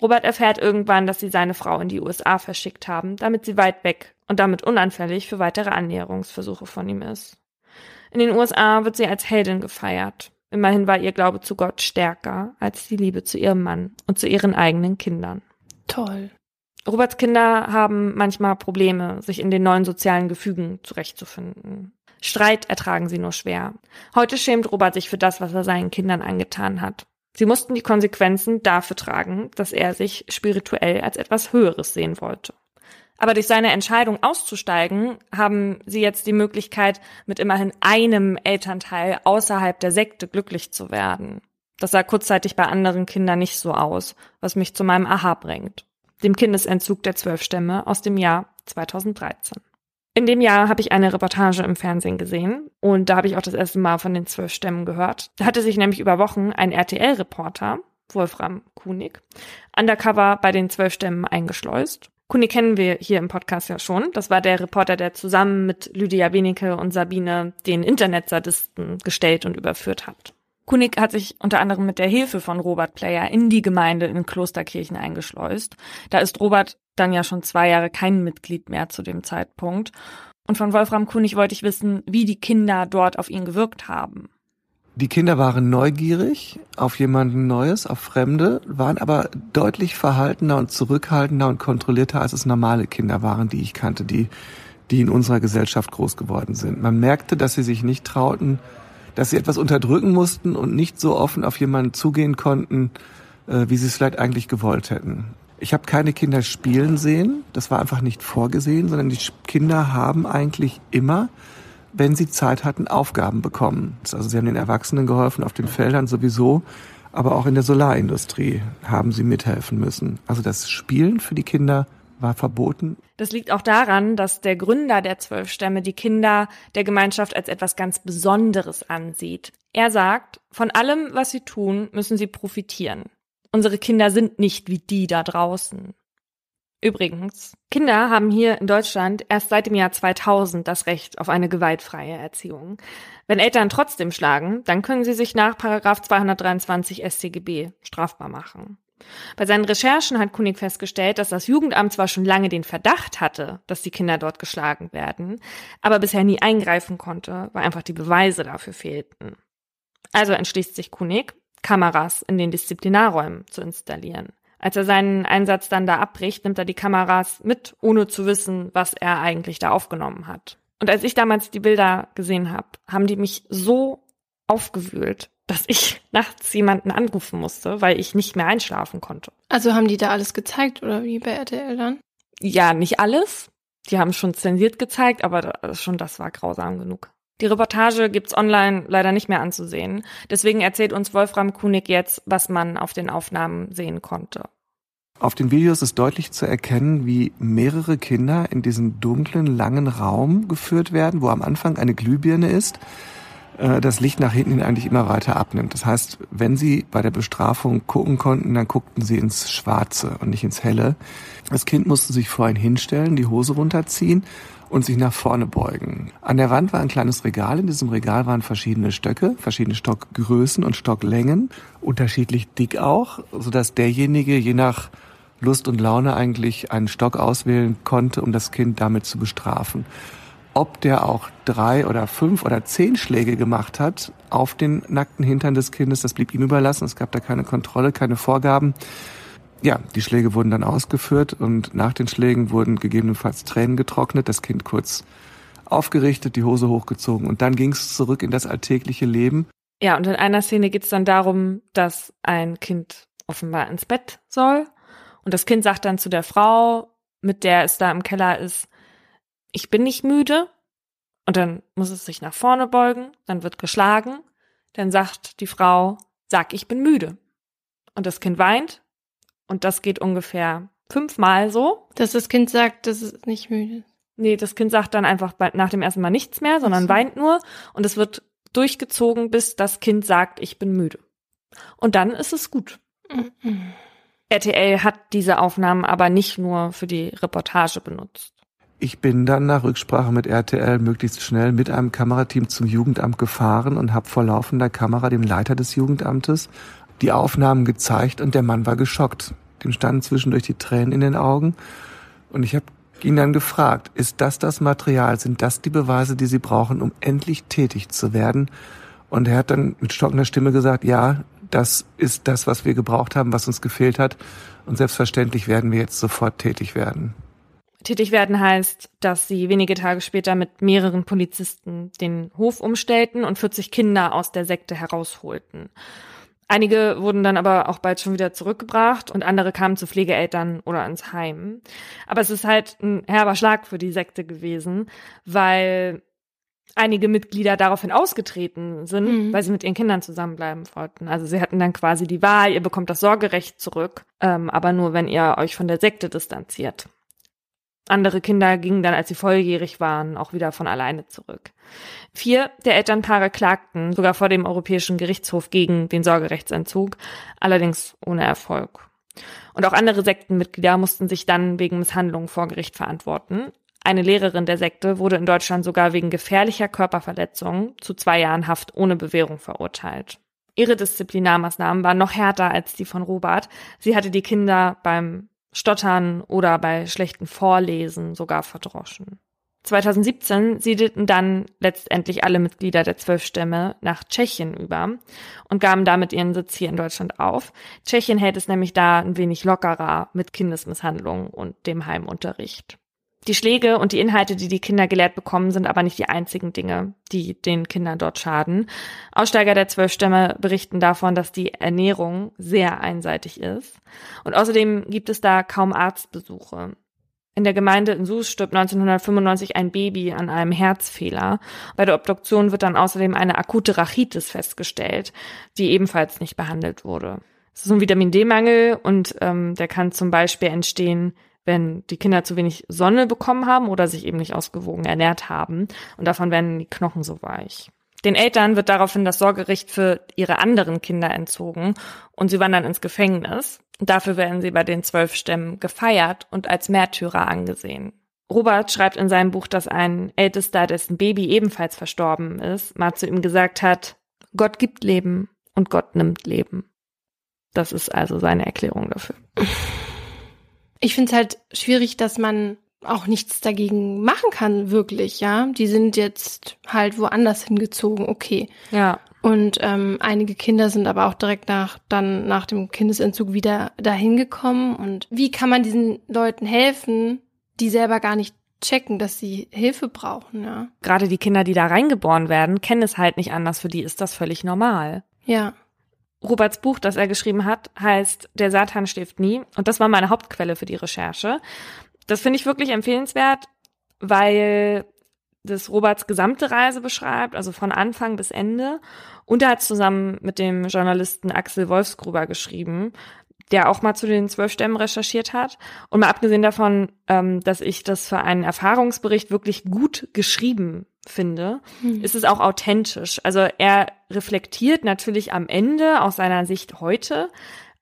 Robert erfährt irgendwann, dass sie seine Frau in die USA verschickt haben, damit sie weit weg und damit unanfällig für weitere Annäherungsversuche von ihm ist. In den USA wird sie als Heldin gefeiert. Immerhin war ihr Glaube zu Gott stärker als die Liebe zu ihrem Mann und zu ihren eigenen Kindern. Toll. Roberts Kinder haben manchmal Probleme, sich in den neuen sozialen Gefügen zurechtzufinden. Streit ertragen sie nur schwer. Heute schämt Robert sich für das, was er seinen Kindern angetan hat. Sie mussten die Konsequenzen dafür tragen, dass er sich spirituell als etwas Höheres sehen wollte. Aber durch seine Entscheidung auszusteigen, haben sie jetzt die Möglichkeit, mit immerhin einem Elternteil außerhalb der Sekte glücklich zu werden. Das sah kurzzeitig bei anderen Kindern nicht so aus, was mich zu meinem Aha bringt. Dem Kindesentzug der zwölf Stämme aus dem Jahr 2013. In dem Jahr habe ich eine Reportage im Fernsehen gesehen und da habe ich auch das erste Mal von den zwölf Stämmen gehört. Da hatte sich nämlich über Wochen ein RTL-Reporter, Wolfram Kunig, undercover bei den zwölf Stämmen eingeschleust. Kunig kennen wir hier im Podcast ja schon. Das war der Reporter, der zusammen mit Lydia Wenike und Sabine den Internetsadisten gestellt und überführt hat. Kunig hat sich unter anderem mit der Hilfe von Robert Player in die Gemeinde in Klosterkirchen eingeschleust. Da ist Robert dann ja schon zwei Jahre kein Mitglied mehr zu dem Zeitpunkt. Und von Wolfram Kunig wollte ich wissen, wie die Kinder dort auf ihn gewirkt haben. Die Kinder waren neugierig auf jemanden Neues, auf Fremde, waren aber deutlich verhaltener und zurückhaltender und kontrollierter, als es normale Kinder waren, die ich kannte, die, die in unserer Gesellschaft groß geworden sind. Man merkte, dass sie sich nicht trauten, dass sie etwas unterdrücken mussten und nicht so offen auf jemanden zugehen konnten, äh, wie sie es vielleicht eigentlich gewollt hätten. Ich habe keine Kinder spielen sehen, das war einfach nicht vorgesehen, sondern die Kinder haben eigentlich immer wenn sie Zeit hatten, Aufgaben bekommen. Also sie haben den Erwachsenen geholfen auf den Feldern sowieso, aber auch in der Solarindustrie haben sie mithelfen müssen. Also das Spielen für die Kinder war verboten. Das liegt auch daran, dass der Gründer der zwölf Stämme die Kinder der Gemeinschaft als etwas ganz Besonderes ansieht. Er sagt, von allem, was sie tun, müssen sie profitieren. Unsere Kinder sind nicht wie die da draußen. Übrigens, Kinder haben hier in Deutschland erst seit dem Jahr 2000 das Recht auf eine gewaltfreie Erziehung. Wenn Eltern trotzdem schlagen, dann können sie sich nach Paragraph 223 StGB strafbar machen. Bei seinen Recherchen hat Kunig festgestellt, dass das Jugendamt zwar schon lange den Verdacht hatte, dass die Kinder dort geschlagen werden, aber bisher nie eingreifen konnte, weil einfach die Beweise dafür fehlten. Also entschließt sich Kunig, Kameras in den Disziplinarräumen zu installieren. Als er seinen Einsatz dann da abbricht, nimmt er die Kameras mit, ohne zu wissen, was er eigentlich da aufgenommen hat. Und als ich damals die Bilder gesehen habe, haben die mich so aufgewühlt, dass ich nachts jemanden anrufen musste, weil ich nicht mehr einschlafen konnte. Also haben die da alles gezeigt oder wie bei RTL dann? Ja, nicht alles. Die haben schon zensiert gezeigt, aber schon das war grausam genug. Die Reportage gibt's online leider nicht mehr anzusehen. Deswegen erzählt uns Wolfram Kunig jetzt, was man auf den Aufnahmen sehen konnte. Auf den Videos ist deutlich zu erkennen, wie mehrere Kinder in diesen dunklen, langen Raum geführt werden, wo am Anfang eine Glühbirne ist, äh, das Licht nach hinten eigentlich immer weiter abnimmt. Das heißt, wenn sie bei der Bestrafung gucken konnten, dann guckten sie ins Schwarze und nicht ins Helle. Das Kind musste sich vorhin hinstellen, die Hose runterziehen und sich nach vorne beugen. An der Wand war ein kleines Regal. In diesem Regal waren verschiedene Stöcke, verschiedene Stockgrößen und Stocklängen, unterschiedlich dick auch, sodass derjenige je nach Lust und Laune eigentlich einen Stock auswählen konnte, um das Kind damit zu bestrafen. Ob der auch drei oder fünf oder zehn Schläge gemacht hat auf den nackten Hintern des Kindes, das blieb ihm überlassen. Es gab da keine Kontrolle, keine Vorgaben ja, die Schläge wurden dann ausgeführt und nach den Schlägen wurden gegebenenfalls Tränen getrocknet, das Kind kurz aufgerichtet, die Hose hochgezogen und dann ging es zurück in das alltägliche Leben. Ja, und in einer Szene geht es dann darum, dass ein Kind offenbar ins Bett soll und das Kind sagt dann zu der Frau, mit der es da im Keller ist, ich bin nicht müde und dann muss es sich nach vorne beugen, dann wird geschlagen, dann sagt die Frau, sag, ich bin müde. Und das Kind weint und das geht ungefähr fünfmal so. Dass das Kind sagt, dass es nicht müde ist. Nee, das Kind sagt dann einfach nach dem ersten Mal nichts mehr, sondern so. weint nur. Und es wird durchgezogen, bis das Kind sagt, ich bin müde. Und dann ist es gut. RTL hat diese Aufnahmen aber nicht nur für die Reportage benutzt. Ich bin dann nach Rücksprache mit RTL möglichst schnell mit einem Kamerateam zum Jugendamt gefahren und habe vor laufender Kamera dem Leiter des Jugendamtes die Aufnahmen gezeigt und der Mann war geschockt. Dem standen zwischendurch die Tränen in den Augen und ich habe ihn dann gefragt, ist das das Material, sind das die Beweise, die Sie brauchen, um endlich tätig zu werden? Und er hat dann mit stockender Stimme gesagt, ja, das ist das, was wir gebraucht haben, was uns gefehlt hat. Und selbstverständlich werden wir jetzt sofort tätig werden. Tätig werden heißt, dass sie wenige Tage später mit mehreren Polizisten den Hof umstellten und 40 Kinder aus der Sekte herausholten. Einige wurden dann aber auch bald schon wieder zurückgebracht und andere kamen zu Pflegeeltern oder ins Heim. Aber es ist halt ein herber Schlag für die Sekte gewesen, weil einige Mitglieder daraufhin ausgetreten sind, mhm. weil sie mit ihren Kindern zusammenbleiben wollten. Also sie hatten dann quasi die Wahl, ihr bekommt das Sorgerecht zurück, ähm, aber nur, wenn ihr euch von der Sekte distanziert. Andere Kinder gingen dann, als sie volljährig waren, auch wieder von alleine zurück. Vier der Elternpaare klagten sogar vor dem Europäischen Gerichtshof gegen den Sorgerechtsentzug, allerdings ohne Erfolg. Und auch andere Sektenmitglieder mussten sich dann wegen Misshandlungen vor Gericht verantworten. Eine Lehrerin der Sekte wurde in Deutschland sogar wegen gefährlicher Körperverletzung zu zwei Jahren Haft ohne Bewährung verurteilt. Ihre Disziplinarmaßnahmen waren noch härter als die von Robert. Sie hatte die Kinder beim Stottern oder bei schlechten Vorlesen sogar verdroschen. 2017 siedelten dann letztendlich alle Mitglieder der zwölf Stämme nach Tschechien über und gaben damit ihren Sitz hier in Deutschland auf. Tschechien hält es nämlich da ein wenig lockerer mit Kindesmisshandlung und dem Heimunterricht. Die Schläge und die Inhalte, die die Kinder gelehrt bekommen, sind aber nicht die einzigen Dinge, die den Kindern dort schaden. Aussteiger der zwölf Stämme berichten davon, dass die Ernährung sehr einseitig ist. Und außerdem gibt es da kaum Arztbesuche. In der Gemeinde in Sus stirbt 1995 ein Baby an einem Herzfehler. Bei der Obduktion wird dann außerdem eine akute Rachitis festgestellt, die ebenfalls nicht behandelt wurde. Es ist ein Vitamin D-Mangel und ähm, der kann zum Beispiel entstehen, wenn die Kinder zu wenig Sonne bekommen haben oder sich eben nicht ausgewogen ernährt haben. Und davon werden die Knochen so weich. Den Eltern wird daraufhin das Sorgerecht für ihre anderen Kinder entzogen und sie wandern ins Gefängnis. Dafür werden sie bei den zwölf Stämmen gefeiert und als Märtyrer angesehen. Robert schreibt in seinem Buch, dass ein Ältester, dessen Baby ebenfalls verstorben ist, mal zu ihm gesagt hat, Gott gibt Leben und Gott nimmt Leben. Das ist also seine Erklärung dafür. Ich finde es halt schwierig, dass man auch nichts dagegen machen kann, wirklich, ja. Die sind jetzt halt woanders hingezogen, okay. Ja. Und ähm, einige Kinder sind aber auch direkt nach dann nach dem Kindesentzug wieder dahin gekommen. Und wie kann man diesen Leuten helfen, die selber gar nicht checken, dass sie Hilfe brauchen, ja? Gerade die Kinder, die da reingeboren werden, kennen es halt nicht anders. Für die ist das völlig normal. Ja. Roberts Buch, das er geschrieben hat, heißt Der Satan schläft nie. Und das war meine Hauptquelle für die Recherche. Das finde ich wirklich empfehlenswert, weil das Roberts gesamte Reise beschreibt, also von Anfang bis Ende. Und er hat zusammen mit dem Journalisten Axel Wolfsgruber geschrieben, der auch mal zu den zwölf Stämmen recherchiert hat. Und mal abgesehen davon, ähm, dass ich das für einen Erfahrungsbericht wirklich gut geschrieben finde, mhm. ist es auch authentisch. Also er reflektiert natürlich am Ende aus seiner Sicht heute,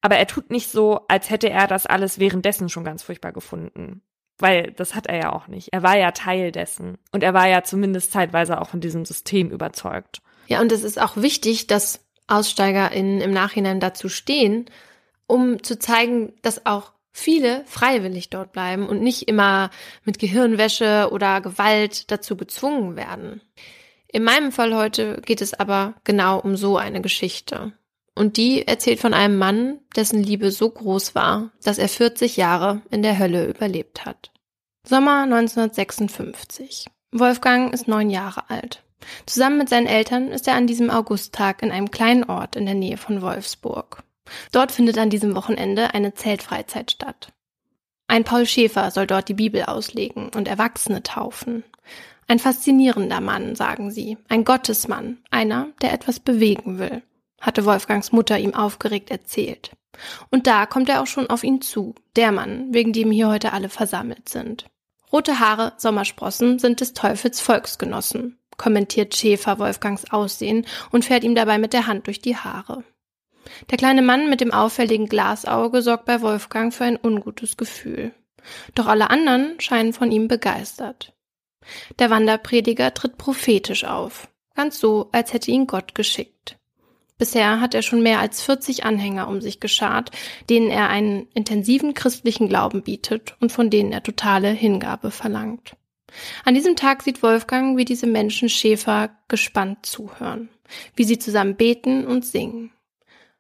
aber er tut nicht so, als hätte er das alles währenddessen schon ganz furchtbar gefunden. Weil das hat er ja auch nicht. Er war ja Teil dessen. Und er war ja zumindest zeitweise auch von diesem System überzeugt. Ja, und es ist auch wichtig, dass AussteigerInnen im Nachhinein dazu stehen, um zu zeigen, dass auch viele freiwillig dort bleiben und nicht immer mit Gehirnwäsche oder Gewalt dazu gezwungen werden. In meinem Fall heute geht es aber genau um so eine Geschichte. Und die erzählt von einem Mann, dessen Liebe so groß war, dass er 40 Jahre in der Hölle überlebt hat. Sommer 1956. Wolfgang ist neun Jahre alt. Zusammen mit seinen Eltern ist er an diesem Augusttag in einem kleinen Ort in der Nähe von Wolfsburg. Dort findet an diesem Wochenende eine Zeltfreizeit statt. Ein Paul Schäfer soll dort die Bibel auslegen und Erwachsene taufen. Ein faszinierender Mann, sagen sie, ein Gottesmann, einer, der etwas bewegen will hatte Wolfgangs Mutter ihm aufgeregt erzählt. Und da kommt er auch schon auf ihn zu, der Mann, wegen dem hier heute alle versammelt sind. Rote Haare, Sommersprossen sind des Teufels Volksgenossen, kommentiert Schäfer Wolfgangs Aussehen und fährt ihm dabei mit der Hand durch die Haare. Der kleine Mann mit dem auffälligen Glasauge sorgt bei Wolfgang für ein ungutes Gefühl. Doch alle anderen scheinen von ihm begeistert. Der Wanderprediger tritt prophetisch auf, ganz so, als hätte ihn Gott geschickt. Bisher hat er schon mehr als 40 Anhänger um sich geschart, denen er einen intensiven christlichen Glauben bietet und von denen er totale Hingabe verlangt. An diesem Tag sieht Wolfgang, wie diese Menschen Schäfer gespannt zuhören, wie sie zusammen beten und singen.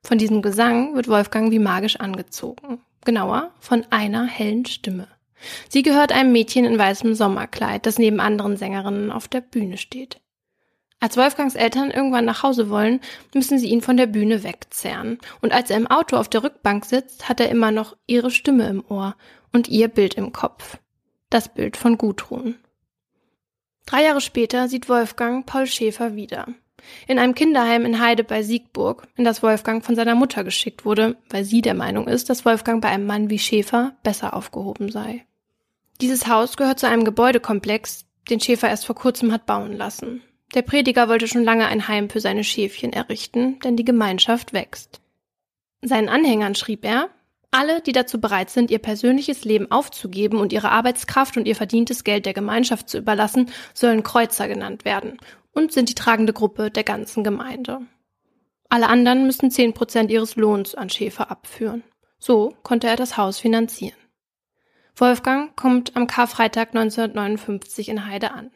Von diesem Gesang wird Wolfgang wie magisch angezogen. Genauer, von einer hellen Stimme. Sie gehört einem Mädchen in weißem Sommerkleid, das neben anderen Sängerinnen auf der Bühne steht. Als Wolfgangs Eltern irgendwann nach Hause wollen, müssen sie ihn von der Bühne wegzerren. Und als er im Auto auf der Rückbank sitzt, hat er immer noch ihre Stimme im Ohr und ihr Bild im Kopf. Das Bild von Gudrun. Drei Jahre später sieht Wolfgang Paul Schäfer wieder. In einem Kinderheim in Heide bei Siegburg, in das Wolfgang von seiner Mutter geschickt wurde, weil sie der Meinung ist, dass Wolfgang bei einem Mann wie Schäfer besser aufgehoben sei. Dieses Haus gehört zu einem Gebäudekomplex, den Schäfer erst vor kurzem hat bauen lassen. Der Prediger wollte schon lange ein Heim für seine Schäfchen errichten, denn die Gemeinschaft wächst. Seinen Anhängern schrieb er, alle, die dazu bereit sind, ihr persönliches Leben aufzugeben und ihre Arbeitskraft und ihr verdientes Geld der Gemeinschaft zu überlassen, sollen Kreuzer genannt werden und sind die tragende Gruppe der ganzen Gemeinde. Alle anderen müssen zehn Prozent ihres Lohns an Schäfer abführen. So konnte er das Haus finanzieren. Wolfgang kommt am Karfreitag 1959 in Heide an.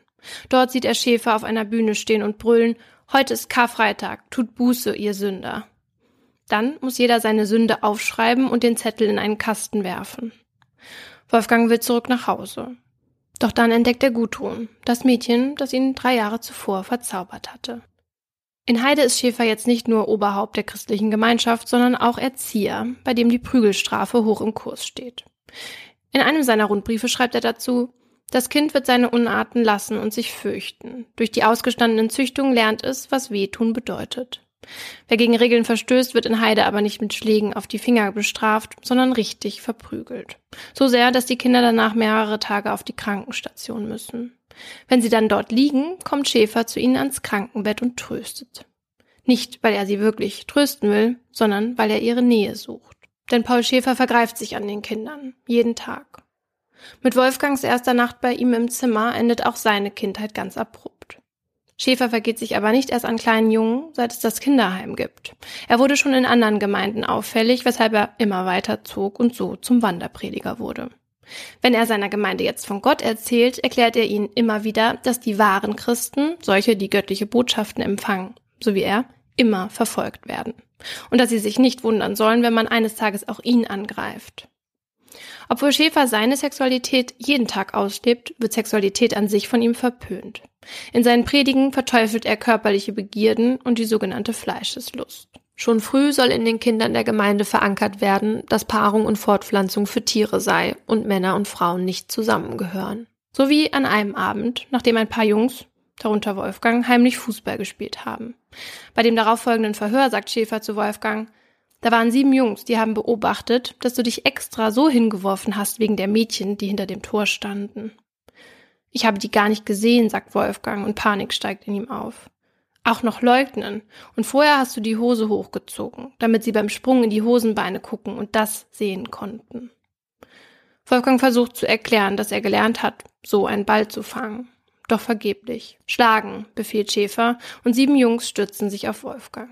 Dort sieht er Schäfer auf einer Bühne stehen und brüllen, heute ist Karfreitag, tut Buße, ihr Sünder. Dann muss jeder seine Sünde aufschreiben und den Zettel in einen Kasten werfen. Wolfgang will zurück nach Hause. Doch dann entdeckt er Gudrun, das Mädchen, das ihn drei Jahre zuvor verzaubert hatte. In Heide ist Schäfer jetzt nicht nur Oberhaupt der christlichen Gemeinschaft, sondern auch Erzieher, bei dem die Prügelstrafe hoch im Kurs steht. In einem seiner Rundbriefe schreibt er dazu, das Kind wird seine Unarten lassen und sich fürchten. Durch die ausgestandenen Züchtungen lernt es, was Wehtun bedeutet. Wer gegen Regeln verstößt, wird in Heide aber nicht mit Schlägen auf die Finger bestraft, sondern richtig verprügelt. So sehr, dass die Kinder danach mehrere Tage auf die Krankenstation müssen. Wenn sie dann dort liegen, kommt Schäfer zu ihnen ans Krankenbett und tröstet. Nicht, weil er sie wirklich trösten will, sondern weil er ihre Nähe sucht. Denn Paul Schäfer vergreift sich an den Kindern, jeden Tag. Mit Wolfgangs erster Nacht bei ihm im Zimmer endet auch seine Kindheit ganz abrupt. Schäfer vergeht sich aber nicht erst an kleinen Jungen, seit es das Kinderheim gibt. Er wurde schon in anderen Gemeinden auffällig, weshalb er immer weiter zog und so zum Wanderprediger wurde. Wenn er seiner Gemeinde jetzt von Gott erzählt, erklärt er ihnen immer wieder, dass die wahren Christen, solche, die göttliche Botschaften empfangen, so wie er, immer verfolgt werden. Und dass sie sich nicht wundern sollen, wenn man eines Tages auch ihn angreift. Obwohl Schäfer seine Sexualität jeden Tag auslebt, wird Sexualität an sich von ihm verpönt. In seinen Predigen verteufelt er körperliche Begierden und die sogenannte Fleischeslust. Schon früh soll in den Kindern der Gemeinde verankert werden, dass Paarung und Fortpflanzung für Tiere sei und Männer und Frauen nicht zusammengehören. So wie an einem Abend, nachdem ein paar Jungs, darunter Wolfgang, heimlich Fußball gespielt haben. Bei dem darauffolgenden Verhör sagt Schäfer zu Wolfgang, da waren sieben Jungs, die haben beobachtet, dass du dich extra so hingeworfen hast wegen der Mädchen, die hinter dem Tor standen. Ich habe die gar nicht gesehen, sagt Wolfgang, und Panik steigt in ihm auf. Auch noch leugnen. Und vorher hast du die Hose hochgezogen, damit sie beim Sprung in die Hosenbeine gucken und das sehen konnten. Wolfgang versucht zu erklären, dass er gelernt hat, so einen Ball zu fangen. Doch vergeblich. Schlagen, befiehlt Schäfer, und sieben Jungs stürzen sich auf Wolfgang.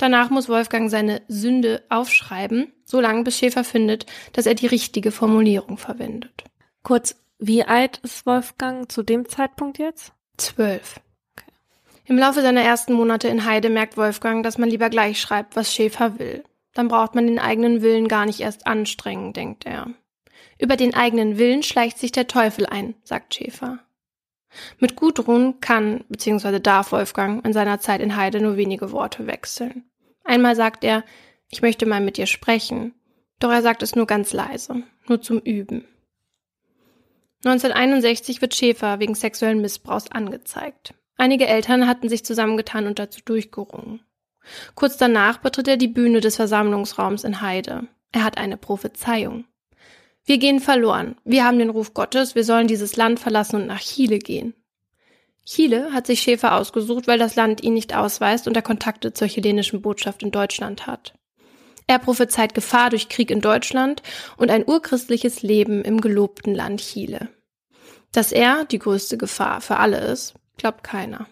Danach muss Wolfgang seine Sünde aufschreiben, so lange bis Schäfer findet, dass er die richtige Formulierung verwendet. Kurz, wie alt ist Wolfgang zu dem Zeitpunkt jetzt? Zwölf. Okay. Im Laufe seiner ersten Monate in Heide merkt Wolfgang, dass man lieber gleich schreibt, was Schäfer will. Dann braucht man den eigenen Willen gar nicht erst anstrengen, denkt er. Über den eigenen Willen schleicht sich der Teufel ein, sagt Schäfer. Mit Gudrun kann bzw. darf Wolfgang in seiner Zeit in Heide nur wenige Worte wechseln. Einmal sagt er, ich möchte mal mit dir sprechen, doch er sagt es nur ganz leise, nur zum Üben. 1961 wird Schäfer wegen sexuellen Missbrauchs angezeigt. Einige Eltern hatten sich zusammengetan und dazu durchgerungen. Kurz danach betritt er die Bühne des Versammlungsraums in Heide. Er hat eine Prophezeiung. Wir gehen verloren. Wir haben den Ruf Gottes, wir sollen dieses Land verlassen und nach Chile gehen. Chile hat sich Schäfer ausgesucht, weil das Land ihn nicht ausweist und er Kontakte zur chilenischen Botschaft in Deutschland hat. Er prophezeit Gefahr durch Krieg in Deutschland und ein urchristliches Leben im gelobten Land Chile. Dass er die größte Gefahr für alle ist, glaubt keiner.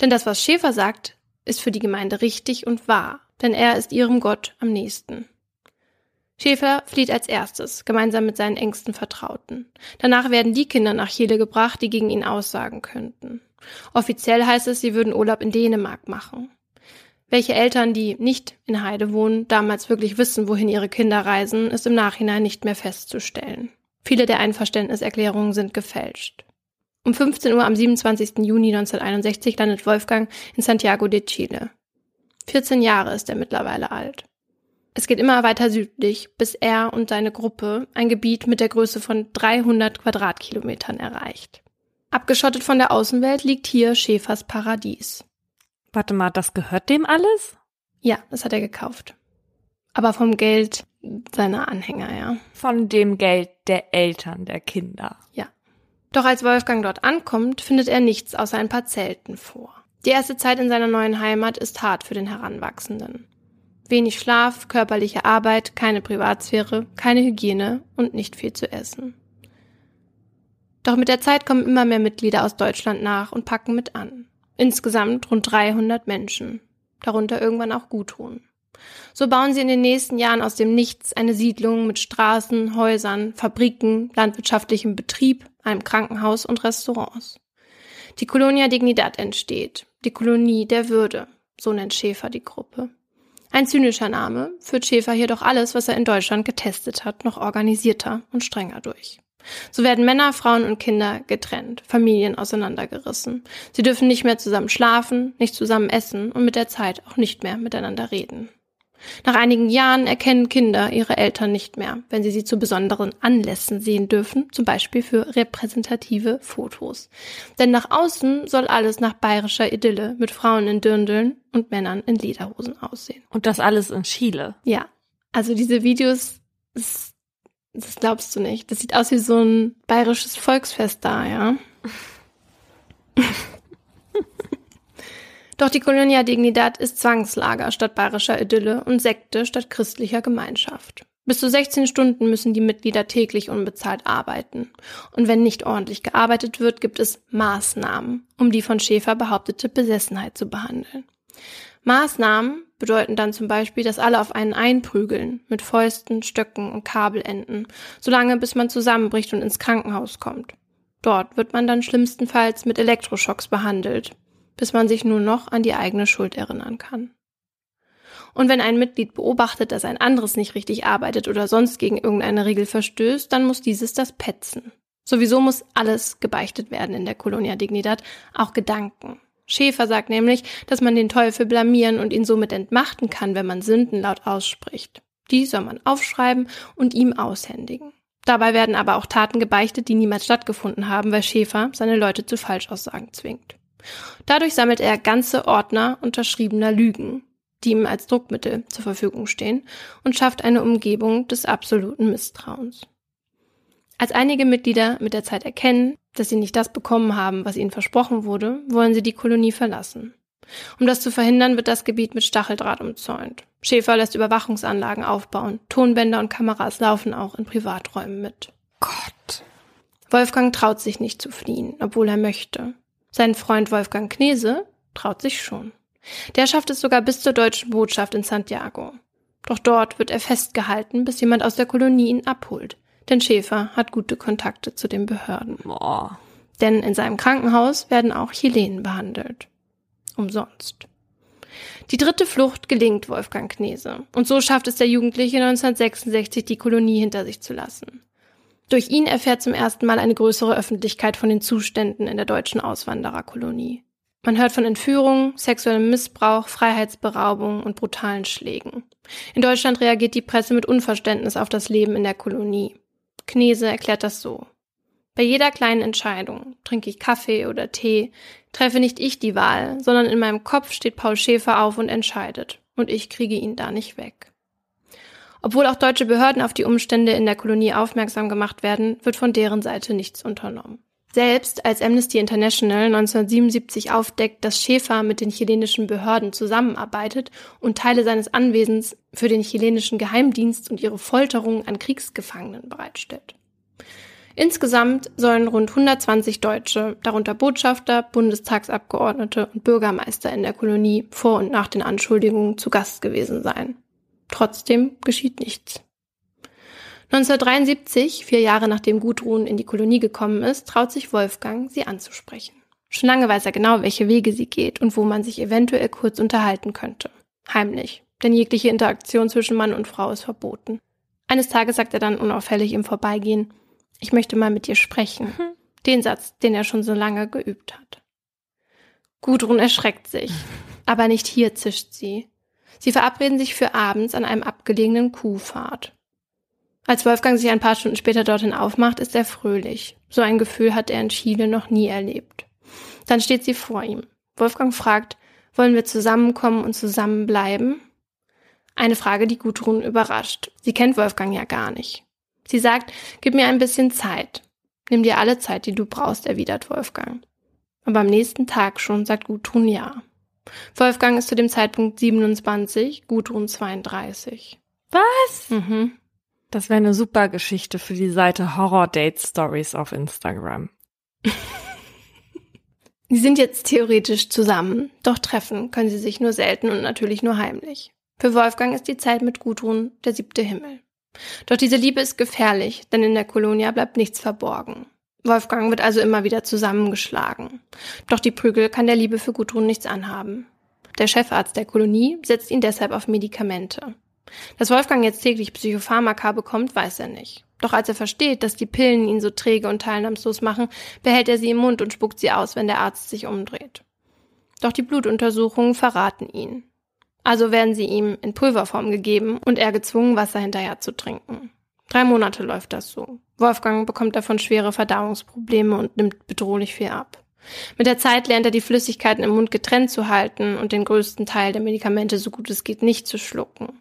Denn das, was Schäfer sagt, ist für die Gemeinde richtig und wahr, denn er ist ihrem Gott am nächsten. Schäfer flieht als erstes, gemeinsam mit seinen engsten Vertrauten. Danach werden die Kinder nach Chile gebracht, die gegen ihn aussagen könnten. Offiziell heißt es, sie würden Urlaub in Dänemark machen. Welche Eltern, die nicht in Heide wohnen, damals wirklich wissen, wohin ihre Kinder reisen, ist im Nachhinein nicht mehr festzustellen. Viele der Einverständniserklärungen sind gefälscht. Um 15 Uhr am 27. Juni 1961 landet Wolfgang in Santiago de Chile. 14 Jahre ist er mittlerweile alt. Es geht immer weiter südlich, bis er und seine Gruppe ein Gebiet mit der Größe von 300 Quadratkilometern erreicht. Abgeschottet von der Außenwelt liegt hier Schäfers Paradies. Warte mal, das gehört dem alles? Ja, das hat er gekauft. Aber vom Geld seiner Anhänger, ja. Von dem Geld der Eltern der Kinder. Ja. Doch als Wolfgang dort ankommt, findet er nichts außer ein paar Zelten vor. Die erste Zeit in seiner neuen Heimat ist hart für den Heranwachsenden. Wenig Schlaf, körperliche Arbeit, keine Privatsphäre, keine Hygiene und nicht viel zu essen. Doch mit der Zeit kommen immer mehr Mitglieder aus Deutschland nach und packen mit an. Insgesamt rund 300 Menschen, darunter irgendwann auch Gudrun. So bauen sie in den nächsten Jahren aus dem Nichts eine Siedlung mit Straßen, Häusern, Fabriken, landwirtschaftlichem Betrieb, einem Krankenhaus und Restaurants. Die Colonia Dignidad entsteht, die Kolonie der Würde, so nennt Schäfer die Gruppe. Ein zynischer Name, führt Schäfer hier doch alles, was er in Deutschland getestet hat, noch organisierter und strenger durch. So werden Männer, Frauen und Kinder getrennt, Familien auseinandergerissen. Sie dürfen nicht mehr zusammen schlafen, nicht zusammen essen und mit der Zeit auch nicht mehr miteinander reden. Nach einigen Jahren erkennen Kinder ihre Eltern nicht mehr, wenn sie sie zu besonderen Anlässen sehen dürfen, zum Beispiel für repräsentative Fotos. Denn nach außen soll alles nach bayerischer Idylle mit Frauen in Dirndeln und Männern in Lederhosen aussehen. Und das alles in Chile. Ja, also diese Videos, das, das glaubst du nicht. Das sieht aus wie so ein bayerisches Volksfest da, ja. Doch die Colonia Dignidad ist Zwangslager statt bayerischer Idylle und Sekte statt christlicher Gemeinschaft. Bis zu 16 Stunden müssen die Mitglieder täglich unbezahlt arbeiten. Und wenn nicht ordentlich gearbeitet wird, gibt es Maßnahmen, um die von Schäfer behauptete Besessenheit zu behandeln. Maßnahmen bedeuten dann zum Beispiel, dass alle auf einen einprügeln, mit Fäusten, Stöcken und Kabelenden, solange bis man zusammenbricht und ins Krankenhaus kommt. Dort wird man dann schlimmstenfalls mit Elektroschocks behandelt, bis man sich nur noch an die eigene Schuld erinnern kann. Und wenn ein Mitglied beobachtet, dass ein anderes nicht richtig arbeitet oder sonst gegen irgendeine Regel verstößt, dann muss dieses das petzen. Sowieso muss alles gebeichtet werden in der Colonia Dignidad, auch Gedanken. Schäfer sagt nämlich, dass man den Teufel blamieren und ihn somit entmachten kann, wenn man Sünden laut ausspricht. Die soll man aufschreiben und ihm aushändigen. Dabei werden aber auch Taten gebeichtet, die niemals stattgefunden haben, weil Schäfer seine Leute zu Falschaussagen zwingt. Dadurch sammelt er ganze Ordner unterschriebener Lügen, die ihm als Druckmittel zur Verfügung stehen, und schafft eine Umgebung des absoluten Misstrauens. Als einige Mitglieder mit der Zeit erkennen, dass sie nicht das bekommen haben, was ihnen versprochen wurde, wollen sie die Kolonie verlassen. Um das zu verhindern, wird das Gebiet mit Stacheldraht umzäunt. Schäfer lässt Überwachungsanlagen aufbauen. Tonbänder und Kameras laufen auch in Privaträumen mit. Gott. Wolfgang traut sich nicht zu fliehen, obwohl er möchte. Sein Freund Wolfgang Knese traut sich schon. Der schafft es sogar bis zur deutschen Botschaft in Santiago. Doch dort wird er festgehalten, bis jemand aus der Kolonie ihn abholt. Denn Schäfer hat gute Kontakte zu den Behörden. Boah. Denn in seinem Krankenhaus werden auch Chilenen behandelt. Umsonst. Die dritte Flucht gelingt Wolfgang Knese. Und so schafft es der Jugendliche 1966, die Kolonie hinter sich zu lassen. Durch ihn erfährt zum ersten Mal eine größere Öffentlichkeit von den Zuständen in der deutschen Auswandererkolonie. Man hört von Entführungen, sexuellem Missbrauch, Freiheitsberaubung und brutalen Schlägen. In Deutschland reagiert die Presse mit Unverständnis auf das Leben in der Kolonie. Knese erklärt das so. Bei jeder kleinen Entscheidung, trinke ich Kaffee oder Tee, treffe nicht ich die Wahl, sondern in meinem Kopf steht Paul Schäfer auf und entscheidet. Und ich kriege ihn da nicht weg. Obwohl auch deutsche Behörden auf die Umstände in der Kolonie aufmerksam gemacht werden, wird von deren Seite nichts unternommen. Selbst als Amnesty International 1977 aufdeckt, dass Schäfer mit den chilenischen Behörden zusammenarbeitet und Teile seines Anwesens für den chilenischen Geheimdienst und ihre Folterung an Kriegsgefangenen bereitstellt. Insgesamt sollen rund 120 Deutsche, darunter Botschafter, Bundestagsabgeordnete und Bürgermeister in der Kolonie vor und nach den Anschuldigungen zu Gast gewesen sein. Trotzdem geschieht nichts. 1973, vier Jahre nachdem Gudrun in die Kolonie gekommen ist, traut sich Wolfgang, sie anzusprechen. Schon lange weiß er genau, welche Wege sie geht und wo man sich eventuell kurz unterhalten könnte. Heimlich, denn jegliche Interaktion zwischen Mann und Frau ist verboten. Eines Tages sagt er dann unauffällig im Vorbeigehen, ich möchte mal mit dir sprechen. Mhm. Den Satz, den er schon so lange geübt hat. Gudrun erschreckt sich. Aber nicht hier zischt sie. Sie verabreden sich für abends an einem abgelegenen Kuhfahrt. Als Wolfgang sich ein paar Stunden später dorthin aufmacht, ist er fröhlich. So ein Gefühl hat er in Chile noch nie erlebt. Dann steht sie vor ihm. Wolfgang fragt, wollen wir zusammenkommen und zusammenbleiben? Eine Frage, die Gudrun überrascht. Sie kennt Wolfgang ja gar nicht. Sie sagt, gib mir ein bisschen Zeit. Nimm dir alle Zeit, die du brauchst, erwidert Wolfgang. Aber am nächsten Tag schon sagt Gudrun ja. Wolfgang ist zu dem Zeitpunkt 27, Gudrun 32. Was? Mhm. Das wäre eine super Geschichte für die Seite Horror Date Stories auf Instagram. Sie sind jetzt theoretisch zusammen, doch treffen können sie sich nur selten und natürlich nur heimlich. Für Wolfgang ist die Zeit mit Gudrun der siebte Himmel. Doch diese Liebe ist gefährlich, denn in der Kolonia bleibt nichts verborgen. Wolfgang wird also immer wieder zusammengeschlagen. Doch die Prügel kann der Liebe für Gudrun nichts anhaben. Der Chefarzt der Kolonie setzt ihn deshalb auf Medikamente. Dass Wolfgang jetzt täglich Psychopharmaka bekommt, weiß er nicht. Doch als er versteht, dass die Pillen ihn so träge und teilnahmslos machen, behält er sie im Mund und spuckt sie aus, wenn der Arzt sich umdreht. Doch die Blutuntersuchungen verraten ihn. Also werden sie ihm in Pulverform gegeben und er gezwungen, Wasser hinterher zu trinken. Drei Monate läuft das so. Wolfgang bekommt davon schwere Verdauungsprobleme und nimmt bedrohlich viel ab. Mit der Zeit lernt er die Flüssigkeiten im Mund getrennt zu halten und den größten Teil der Medikamente so gut es geht nicht zu schlucken.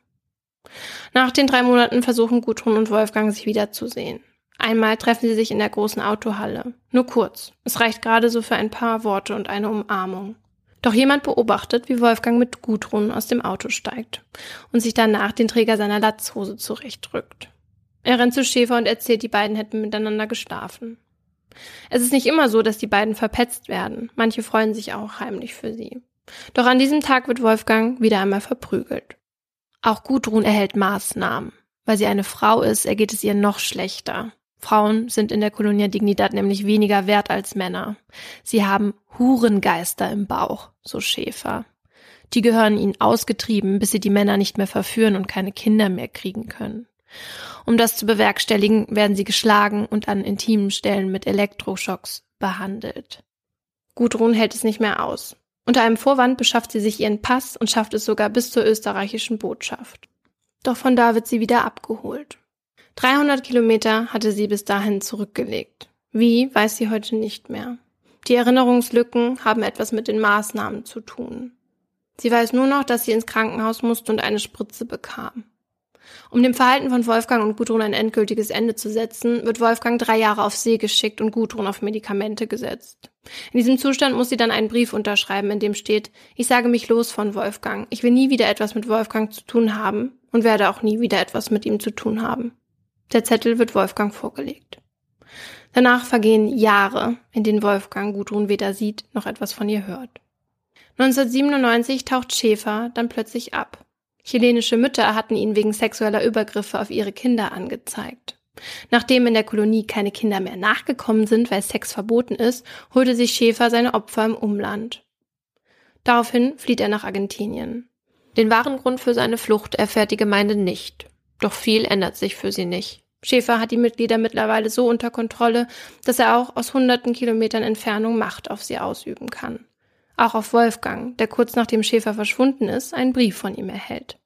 Nach den drei Monaten versuchen Gudrun und Wolfgang sich wiederzusehen. Einmal treffen sie sich in der großen Autohalle. Nur kurz. Es reicht gerade so für ein paar Worte und eine Umarmung. Doch jemand beobachtet, wie Wolfgang mit Gudrun aus dem Auto steigt und sich danach den Träger seiner Latzhose zurechtrückt. Er rennt zu Schäfer und erzählt, die beiden hätten miteinander geschlafen. Es ist nicht immer so, dass die beiden verpetzt werden. Manche freuen sich auch heimlich für sie. Doch an diesem Tag wird Wolfgang wieder einmal verprügelt. Auch Gudrun erhält Maßnahmen. Weil sie eine Frau ist, ergeht es ihr noch schlechter. Frauen sind in der Colonia Dignidad nämlich weniger wert als Männer. Sie haben Hurengeister im Bauch, so Schäfer. Die gehören ihnen ausgetrieben, bis sie die Männer nicht mehr verführen und keine Kinder mehr kriegen können. Um das zu bewerkstelligen, werden sie geschlagen und an intimen Stellen mit Elektroschocks behandelt. Gudrun hält es nicht mehr aus. Unter einem Vorwand beschafft sie sich ihren Pass und schafft es sogar bis zur österreichischen Botschaft. Doch von da wird sie wieder abgeholt. 300 Kilometer hatte sie bis dahin zurückgelegt. Wie, weiß sie heute nicht mehr. Die Erinnerungslücken haben etwas mit den Maßnahmen zu tun. Sie weiß nur noch, dass sie ins Krankenhaus musste und eine Spritze bekam. Um dem Verhalten von Wolfgang und Gudrun ein endgültiges Ende zu setzen, wird Wolfgang drei Jahre auf See geschickt und Gudrun auf Medikamente gesetzt. In diesem Zustand muss sie dann einen Brief unterschreiben, in dem steht, ich sage mich los von Wolfgang. Ich will nie wieder etwas mit Wolfgang zu tun haben und werde auch nie wieder etwas mit ihm zu tun haben. Der Zettel wird Wolfgang vorgelegt. Danach vergehen Jahre, in denen Wolfgang Gudrun weder sieht noch etwas von ihr hört. 1997 taucht Schäfer dann plötzlich ab. Chilenische Mütter hatten ihn wegen sexueller Übergriffe auf ihre Kinder angezeigt. Nachdem in der Kolonie keine Kinder mehr nachgekommen sind, weil Sex verboten ist, holte sich Schäfer seine Opfer im Umland. Daraufhin flieht er nach Argentinien. Den wahren Grund für seine Flucht erfährt die Gemeinde nicht. Doch viel ändert sich für sie nicht. Schäfer hat die Mitglieder mittlerweile so unter Kontrolle, dass er auch aus hunderten Kilometern Entfernung Macht auf sie ausüben kann. Auch auf Wolfgang, der kurz nachdem Schäfer verschwunden ist, einen Brief von ihm erhält.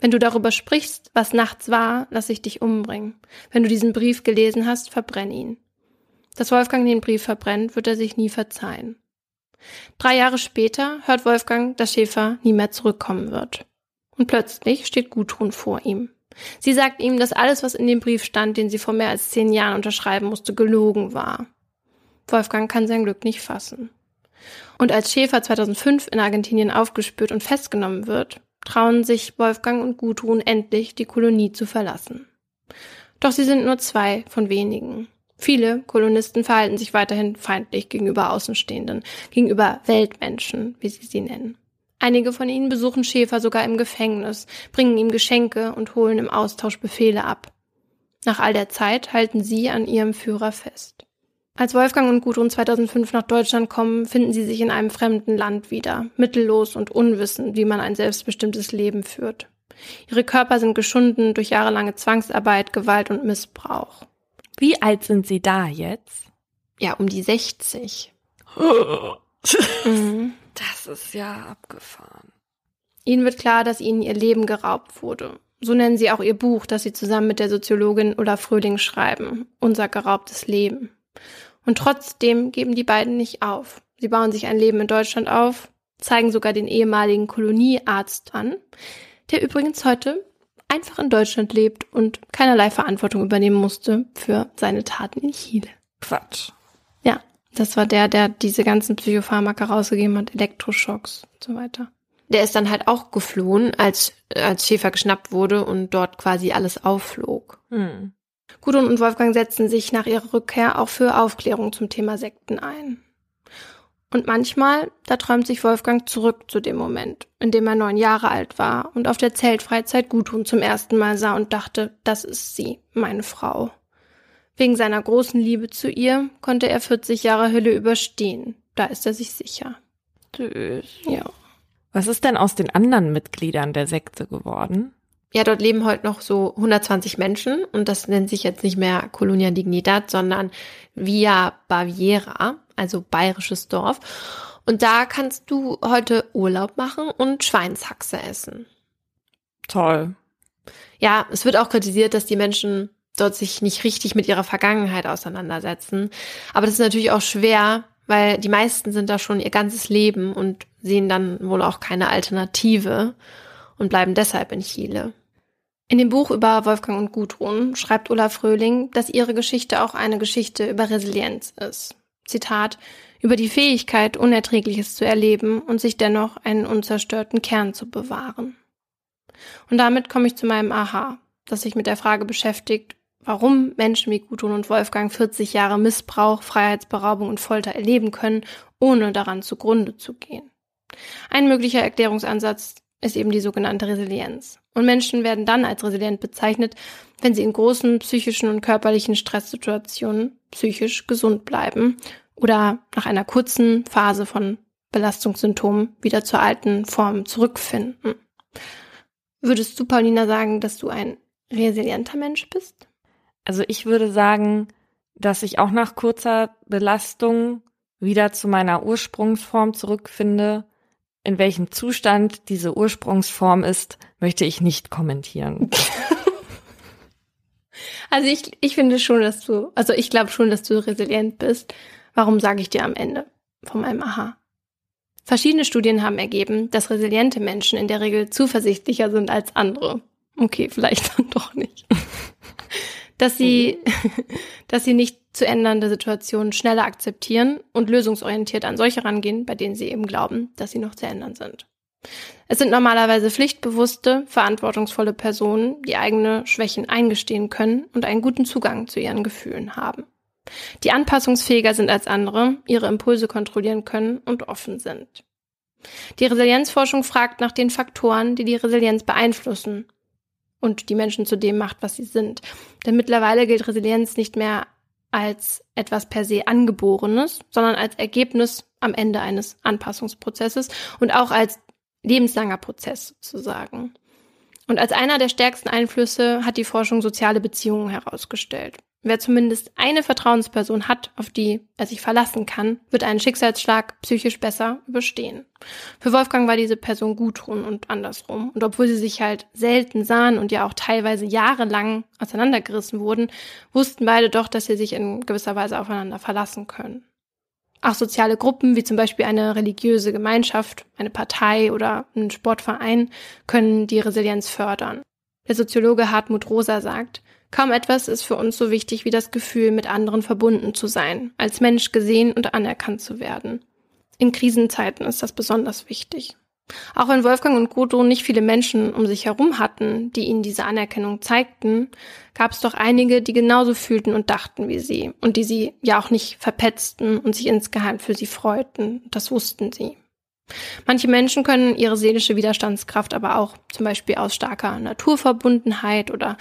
Wenn du darüber sprichst, was nachts war, lass ich dich umbringen. Wenn du diesen Brief gelesen hast, verbrenn ihn. Dass Wolfgang den Brief verbrennt, wird er sich nie verzeihen. Drei Jahre später hört Wolfgang, dass Schäfer nie mehr zurückkommen wird. Und plötzlich steht Gudrun vor ihm. Sie sagt ihm, dass alles, was in dem Brief stand, den sie vor mehr als zehn Jahren unterschreiben musste, gelogen war. Wolfgang kann sein Glück nicht fassen. Und als Schäfer 2005 in Argentinien aufgespürt und festgenommen wird, trauen sich Wolfgang und Gudrun endlich, die Kolonie zu verlassen. Doch sie sind nur zwei von wenigen. Viele Kolonisten verhalten sich weiterhin feindlich gegenüber Außenstehenden, gegenüber Weltmenschen, wie sie sie nennen. Einige von ihnen besuchen Schäfer sogar im Gefängnis, bringen ihm Geschenke und holen im Austausch Befehle ab. Nach all der Zeit halten sie an ihrem Führer fest. Als Wolfgang und Gudrun 2005 nach Deutschland kommen, finden sie sich in einem fremden Land wieder, mittellos und unwissend, wie man ein selbstbestimmtes Leben führt. Ihre Körper sind geschunden durch jahrelange Zwangsarbeit, Gewalt und Missbrauch. Wie alt sind sie da jetzt? Ja, um die 60. mhm. Das ist ja abgefahren. Ihnen wird klar, dass ihnen ihr Leben geraubt wurde. So nennen sie auch ihr Buch, das sie zusammen mit der Soziologin Ulla Fröhling schreiben. Unser geraubtes Leben. Und trotzdem geben die beiden nicht auf. Sie bauen sich ein Leben in Deutschland auf, zeigen sogar den ehemaligen Koloniearzt an, der übrigens heute einfach in Deutschland lebt und keinerlei Verantwortung übernehmen musste für seine Taten in Chile. Quatsch. Ja, das war der, der diese ganzen Psychopharmaka rausgegeben hat, Elektroschocks und so weiter. Der ist dann halt auch geflohen, als, als Schäfer geschnappt wurde und dort quasi alles aufflog. Hm. Gudrun und Wolfgang setzen sich nach ihrer Rückkehr auch für Aufklärung zum Thema Sekten ein. Und manchmal, da träumt sich Wolfgang zurück zu dem Moment, in dem er neun Jahre alt war und auf der Zeltfreizeit Gudrun zum ersten Mal sah und dachte, das ist sie, meine Frau. Wegen seiner großen Liebe zu ihr konnte er 40 Jahre Hölle überstehen. Da ist er sich sicher. Süß. Ja. Was ist denn aus den anderen Mitgliedern der Sekte geworden? Ja, dort leben heute noch so 120 Menschen und das nennt sich jetzt nicht mehr Colonia Dignidad, sondern Via Baviera, also bayerisches Dorf. Und da kannst du heute Urlaub machen und Schweinshaxe essen. Toll. Ja, es wird auch kritisiert, dass die Menschen dort sich nicht richtig mit ihrer Vergangenheit auseinandersetzen. Aber das ist natürlich auch schwer, weil die meisten sind da schon ihr ganzes Leben und sehen dann wohl auch keine Alternative und bleiben deshalb in Chile. In dem Buch über Wolfgang und Gudrun schreibt Ulla Fröhling, dass ihre Geschichte auch eine Geschichte über Resilienz ist. Zitat, über die Fähigkeit, Unerträgliches zu erleben und sich dennoch einen unzerstörten Kern zu bewahren. Und damit komme ich zu meinem Aha, das sich mit der Frage beschäftigt, warum Menschen wie Gudrun und Wolfgang 40 Jahre Missbrauch, Freiheitsberaubung und Folter erleben können, ohne daran zugrunde zu gehen. Ein möglicher Erklärungsansatz ist eben die sogenannte Resilienz. Und Menschen werden dann als resilient bezeichnet, wenn sie in großen psychischen und körperlichen Stresssituationen psychisch gesund bleiben oder nach einer kurzen Phase von Belastungssymptomen wieder zur alten Form zurückfinden. Würdest du, Paulina, sagen, dass du ein resilienter Mensch bist? Also ich würde sagen, dass ich auch nach kurzer Belastung wieder zu meiner Ursprungsform zurückfinde in welchem Zustand diese Ursprungsform ist, möchte ich nicht kommentieren. Also ich, ich finde schon, dass du, also ich glaube schon, dass du resilient bist. Warum sage ich dir am Ende von meinem Aha? Verschiedene Studien haben ergeben, dass resiliente Menschen in der Regel zuversichtlicher sind als andere. Okay, vielleicht dann doch nicht. Dass sie, dass sie nicht zu ändernde Situationen schneller akzeptieren und lösungsorientiert an solche rangehen, bei denen sie eben glauben, dass sie noch zu ändern sind. Es sind normalerweise pflichtbewusste, verantwortungsvolle Personen, die eigene Schwächen eingestehen können und einen guten Zugang zu ihren Gefühlen haben. Die anpassungsfähiger sind als andere, ihre Impulse kontrollieren können und offen sind. Die Resilienzforschung fragt nach den Faktoren, die die Resilienz beeinflussen und die Menschen zu dem macht, was sie sind. Denn mittlerweile gilt Resilienz nicht mehr als etwas per se angeborenes, sondern als Ergebnis am Ende eines Anpassungsprozesses und auch als lebenslanger Prozess sozusagen. Und als einer der stärksten Einflüsse hat die Forschung soziale Beziehungen herausgestellt. Wer zumindest eine Vertrauensperson hat, auf die er sich verlassen kann, wird einen Schicksalsschlag psychisch besser überstehen. Für Wolfgang war diese Person Gudrun und andersrum. Und obwohl sie sich halt selten sahen und ja auch teilweise jahrelang auseinandergerissen wurden, wussten beide doch, dass sie sich in gewisser Weise aufeinander verlassen können. Auch soziale Gruppen, wie zum Beispiel eine religiöse Gemeinschaft, eine Partei oder ein Sportverein, können die Resilienz fördern. Der Soziologe Hartmut Rosa sagt, Kaum etwas ist für uns so wichtig wie das Gefühl, mit anderen verbunden zu sein, als Mensch gesehen und anerkannt zu werden. In Krisenzeiten ist das besonders wichtig. Auch wenn Wolfgang und Gudrun nicht viele Menschen um sich herum hatten, die ihnen diese Anerkennung zeigten, gab es doch einige, die genauso fühlten und dachten wie sie und die sie ja auch nicht verpetzten und sich insgeheim für sie freuten. Das wussten sie. Manche Menschen können ihre seelische Widerstandskraft aber auch zum Beispiel aus starker Naturverbundenheit oder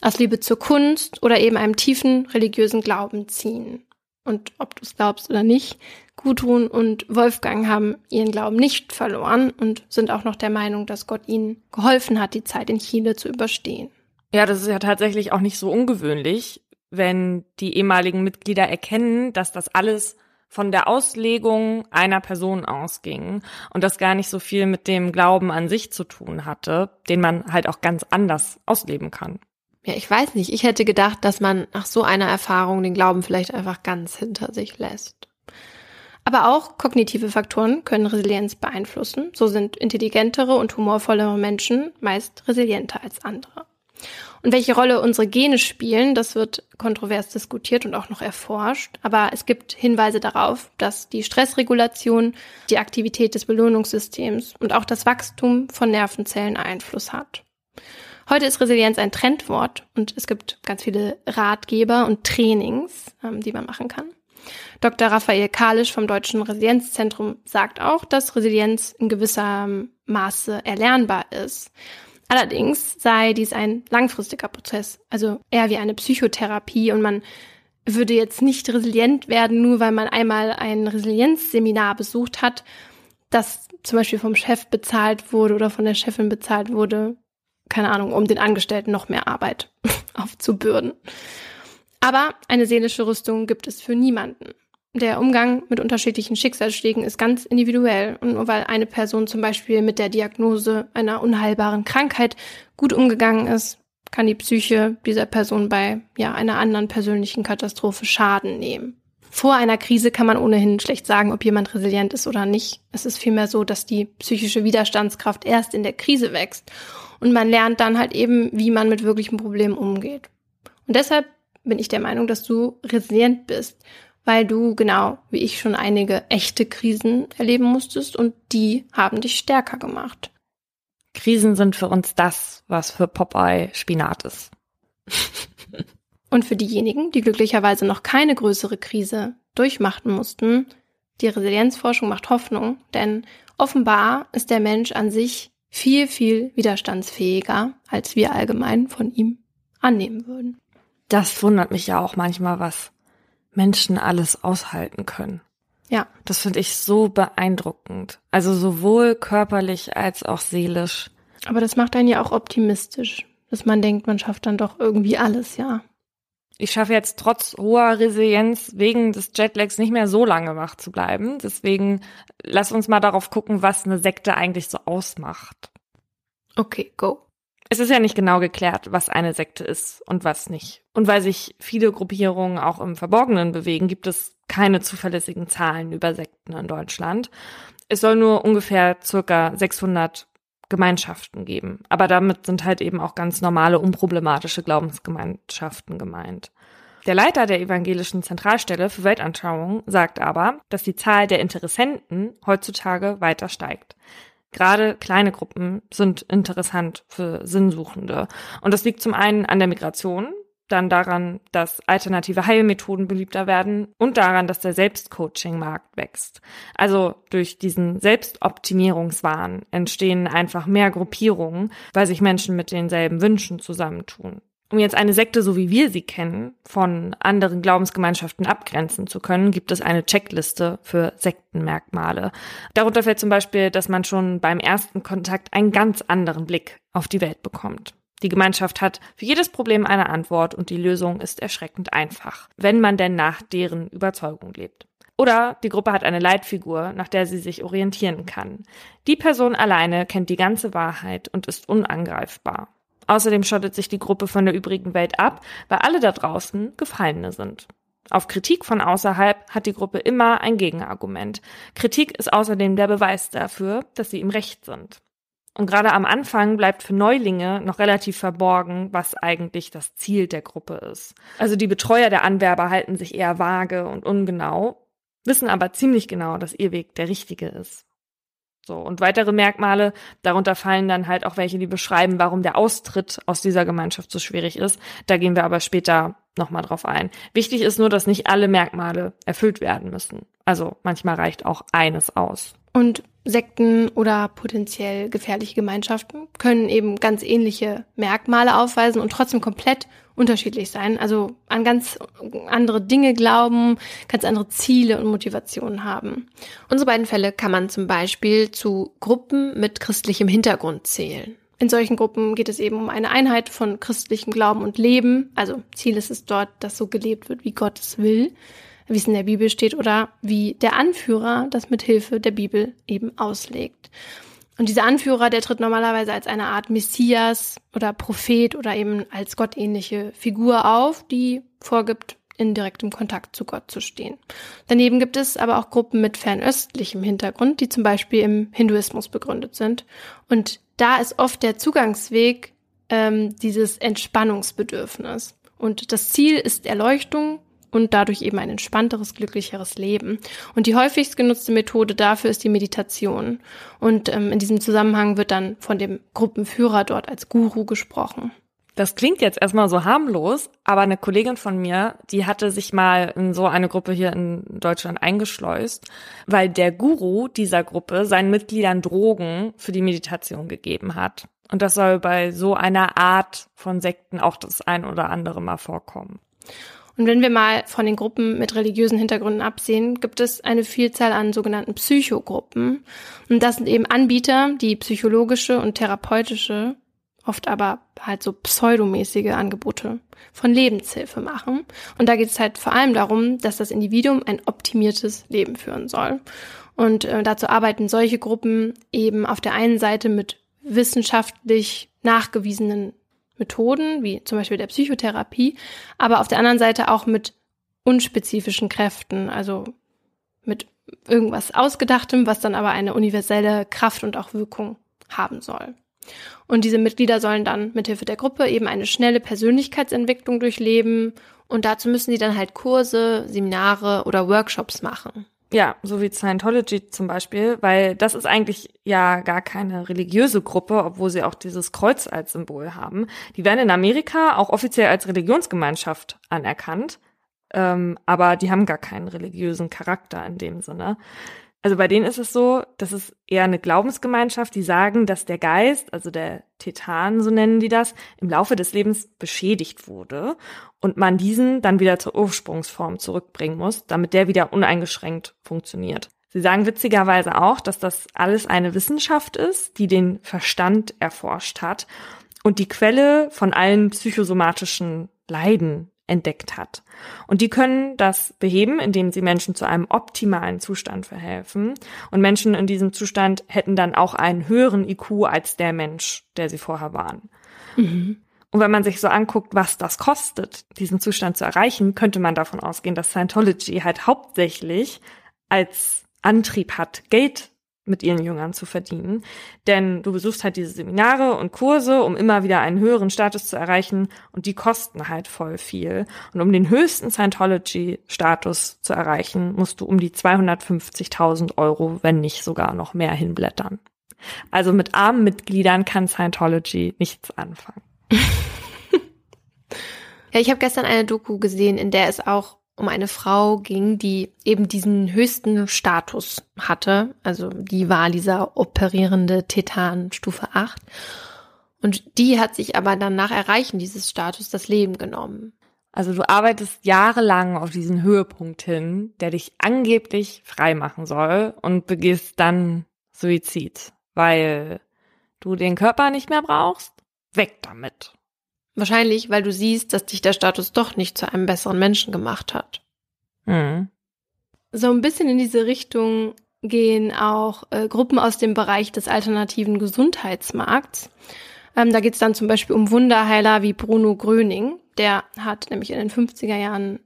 aus Liebe zur Kunst oder eben einem tiefen religiösen Glauben ziehen. Und ob du es glaubst oder nicht, Gudrun und Wolfgang haben ihren Glauben nicht verloren und sind auch noch der Meinung, dass Gott ihnen geholfen hat, die Zeit in Chile zu überstehen. Ja, das ist ja tatsächlich auch nicht so ungewöhnlich, wenn die ehemaligen Mitglieder erkennen, dass das alles von der Auslegung einer Person ausging und das gar nicht so viel mit dem Glauben an sich zu tun hatte, den man halt auch ganz anders ausleben kann. Ja, ich weiß nicht. Ich hätte gedacht, dass man nach so einer Erfahrung den Glauben vielleicht einfach ganz hinter sich lässt. Aber auch kognitive Faktoren können Resilienz beeinflussen. So sind intelligentere und humorvollere Menschen meist resilienter als andere. Und welche Rolle unsere Gene spielen, das wird kontrovers diskutiert und auch noch erforscht. Aber es gibt Hinweise darauf, dass die Stressregulation, die Aktivität des Belohnungssystems und auch das Wachstum von Nervenzellen Einfluss hat. Heute ist Resilienz ein Trendwort und es gibt ganz viele Ratgeber und Trainings, ähm, die man machen kann. Dr. Raphael Kalisch vom Deutschen Resilienzzentrum sagt auch, dass Resilienz in gewissem Maße erlernbar ist. Allerdings sei dies ein langfristiger Prozess, also eher wie eine Psychotherapie und man würde jetzt nicht resilient werden, nur weil man einmal ein Resilienzseminar besucht hat, das zum Beispiel vom Chef bezahlt wurde oder von der Chefin bezahlt wurde, keine Ahnung, um den Angestellten noch mehr Arbeit aufzubürden. Aber eine seelische Rüstung gibt es für niemanden. Der Umgang mit unterschiedlichen Schicksalsschlägen ist ganz individuell. Und nur weil eine Person zum Beispiel mit der Diagnose einer unheilbaren Krankheit gut umgegangen ist, kann die Psyche dieser Person bei ja, einer anderen persönlichen Katastrophe Schaden nehmen. Vor einer Krise kann man ohnehin schlecht sagen, ob jemand resilient ist oder nicht. Es ist vielmehr so, dass die psychische Widerstandskraft erst in der Krise wächst und man lernt dann halt eben, wie man mit wirklichen Problemen umgeht. Und deshalb bin ich der Meinung, dass du resilient bist, weil du genau wie ich schon einige echte Krisen erleben musstest und die haben dich stärker gemacht. Krisen sind für uns das, was für Popeye Spinat ist. und für diejenigen, die glücklicherweise noch keine größere Krise durchmachen mussten, die Resilienzforschung macht Hoffnung, denn offenbar ist der Mensch an sich viel, viel widerstandsfähiger, als wir allgemein von ihm annehmen würden. Das wundert mich ja auch manchmal, was Menschen alles aushalten können. Ja. Das finde ich so beeindruckend. Also sowohl körperlich als auch seelisch. Aber das macht einen ja auch optimistisch, dass man denkt, man schafft dann doch irgendwie alles, ja. Ich schaffe jetzt trotz hoher Resilienz wegen des Jetlags nicht mehr so lange wach zu bleiben. Deswegen lass uns mal darauf gucken, was eine Sekte eigentlich so ausmacht. Okay, go. Es ist ja nicht genau geklärt, was eine Sekte ist und was nicht. Und weil sich viele Gruppierungen auch im Verborgenen bewegen, gibt es keine zuverlässigen Zahlen über Sekten in Deutschland. Es soll nur ungefähr circa 600 Gemeinschaften geben. Aber damit sind halt eben auch ganz normale, unproblematische Glaubensgemeinschaften gemeint. Der Leiter der evangelischen Zentralstelle für Weltanschauung sagt aber, dass die Zahl der Interessenten heutzutage weiter steigt. Gerade kleine Gruppen sind interessant für Sinnsuchende. Und das liegt zum einen an der Migration, dann daran, dass alternative Heilmethoden beliebter werden und daran, dass der Selbstcoaching-Markt wächst. Also durch diesen Selbstoptimierungswahn entstehen einfach mehr Gruppierungen, weil sich Menschen mit denselben Wünschen zusammentun. Um jetzt eine Sekte, so wie wir sie kennen, von anderen Glaubensgemeinschaften abgrenzen zu können, gibt es eine Checkliste für Sektenmerkmale. Darunter fällt zum Beispiel, dass man schon beim ersten Kontakt einen ganz anderen Blick auf die Welt bekommt. Die Gemeinschaft hat für jedes Problem eine Antwort und die Lösung ist erschreckend einfach, wenn man denn nach deren Überzeugung lebt. Oder die Gruppe hat eine Leitfigur, nach der sie sich orientieren kann. Die Person alleine kennt die ganze Wahrheit und ist unangreifbar. Außerdem schottet sich die Gruppe von der übrigen Welt ab, weil alle da draußen Gefallene sind. Auf Kritik von außerhalb hat die Gruppe immer ein Gegenargument. Kritik ist außerdem der Beweis dafür, dass sie im Recht sind. Und gerade am Anfang bleibt für Neulinge noch relativ verborgen, was eigentlich das Ziel der Gruppe ist. Also die Betreuer der Anwerber halten sich eher vage und ungenau, wissen aber ziemlich genau, dass ihr Weg der richtige ist. So, und weitere Merkmale, darunter fallen dann halt auch welche, die beschreiben, warum der Austritt aus dieser Gemeinschaft so schwierig ist. Da gehen wir aber später nochmal drauf ein. Wichtig ist nur, dass nicht alle Merkmale erfüllt werden müssen. Also manchmal reicht auch eines aus. Und Sekten oder potenziell gefährliche Gemeinschaften können eben ganz ähnliche Merkmale aufweisen und trotzdem komplett unterschiedlich sein. Also an ganz andere Dinge glauben, ganz andere Ziele und Motivationen haben. Unsere beiden Fälle kann man zum Beispiel zu Gruppen mit christlichem Hintergrund zählen. In solchen Gruppen geht es eben um eine Einheit von christlichem Glauben und Leben. Also Ziel ist es dort, dass so gelebt wird, wie Gott es will wie es in der Bibel steht oder wie der Anführer das mit Hilfe der Bibel eben auslegt. Und dieser Anführer, der tritt normalerweise als eine Art Messias oder Prophet oder eben als gottähnliche Figur auf, die vorgibt, in direktem Kontakt zu Gott zu stehen. Daneben gibt es aber auch Gruppen mit fernöstlichem Hintergrund, die zum Beispiel im Hinduismus begründet sind. Und da ist oft der Zugangsweg ähm, dieses Entspannungsbedürfnis. Und das Ziel ist Erleuchtung und dadurch eben ein entspannteres, glücklicheres Leben. Und die häufigst genutzte Methode dafür ist die Meditation. Und ähm, in diesem Zusammenhang wird dann von dem Gruppenführer dort als Guru gesprochen. Das klingt jetzt erstmal so harmlos, aber eine Kollegin von mir, die hatte sich mal in so eine Gruppe hier in Deutschland eingeschleust, weil der Guru dieser Gruppe seinen Mitgliedern Drogen für die Meditation gegeben hat. Und das soll bei so einer Art von Sekten auch das ein oder andere Mal vorkommen. Und wenn wir mal von den Gruppen mit religiösen Hintergründen absehen, gibt es eine Vielzahl an sogenannten Psychogruppen. Und das sind eben Anbieter, die psychologische und therapeutische, oft aber halt so pseudomäßige Angebote von Lebenshilfe machen. Und da geht es halt vor allem darum, dass das Individuum ein optimiertes Leben führen soll. Und äh, dazu arbeiten solche Gruppen eben auf der einen Seite mit wissenschaftlich nachgewiesenen Methoden, wie zum Beispiel der Psychotherapie, aber auf der anderen Seite auch mit unspezifischen Kräften, also mit irgendwas Ausgedachtem, was dann aber eine universelle Kraft und auch Wirkung haben soll. Und diese Mitglieder sollen dann mithilfe der Gruppe eben eine schnelle Persönlichkeitsentwicklung durchleben und dazu müssen sie dann halt Kurse, Seminare oder Workshops machen. Ja, so wie Scientology zum Beispiel, weil das ist eigentlich ja gar keine religiöse Gruppe, obwohl sie auch dieses Kreuz als Symbol haben. Die werden in Amerika auch offiziell als Religionsgemeinschaft anerkannt, ähm, aber die haben gar keinen religiösen Charakter in dem Sinne. Also bei denen ist es so, das ist eher eine Glaubensgemeinschaft, die sagen, dass der Geist, also der Tetan, so nennen die das, im Laufe des Lebens beschädigt wurde und man diesen dann wieder zur Ursprungsform zurückbringen muss, damit der wieder uneingeschränkt funktioniert. Sie sagen witzigerweise auch, dass das alles eine Wissenschaft ist, die den Verstand erforscht hat und die Quelle von allen psychosomatischen Leiden entdeckt hat. Und die können das beheben, indem sie Menschen zu einem optimalen Zustand verhelfen. Und Menschen in diesem Zustand hätten dann auch einen höheren IQ als der Mensch, der sie vorher waren. Mhm. Und wenn man sich so anguckt, was das kostet, diesen Zustand zu erreichen, könnte man davon ausgehen, dass Scientology halt hauptsächlich als Antrieb hat, Geld mit ihren Jüngern zu verdienen. Denn du besuchst halt diese Seminare und Kurse, um immer wieder einen höheren Status zu erreichen und die kosten halt voll viel. Und um den höchsten Scientology-Status zu erreichen, musst du um die 250.000 Euro, wenn nicht sogar noch mehr hinblättern. Also mit armen Mitgliedern kann Scientology nichts anfangen. ja, ich habe gestern eine Doku gesehen, in der es auch um eine Frau ging, die eben diesen höchsten Status hatte. Also die war dieser operierende Tetan Stufe 8. Und die hat sich aber dann nach Erreichen dieses Status das Leben genommen. Also du arbeitest jahrelang auf diesen Höhepunkt hin, der dich angeblich frei machen soll und begehst dann Suizid, weil du den Körper nicht mehr brauchst. Weg damit. Wahrscheinlich, weil du siehst, dass dich der Status doch nicht zu einem besseren Menschen gemacht hat. Mhm. So ein bisschen in diese Richtung gehen auch äh, Gruppen aus dem Bereich des alternativen Gesundheitsmarkts. Ähm, da geht es dann zum Beispiel um Wunderheiler wie Bruno Gröning. Der hat nämlich in den 50er Jahren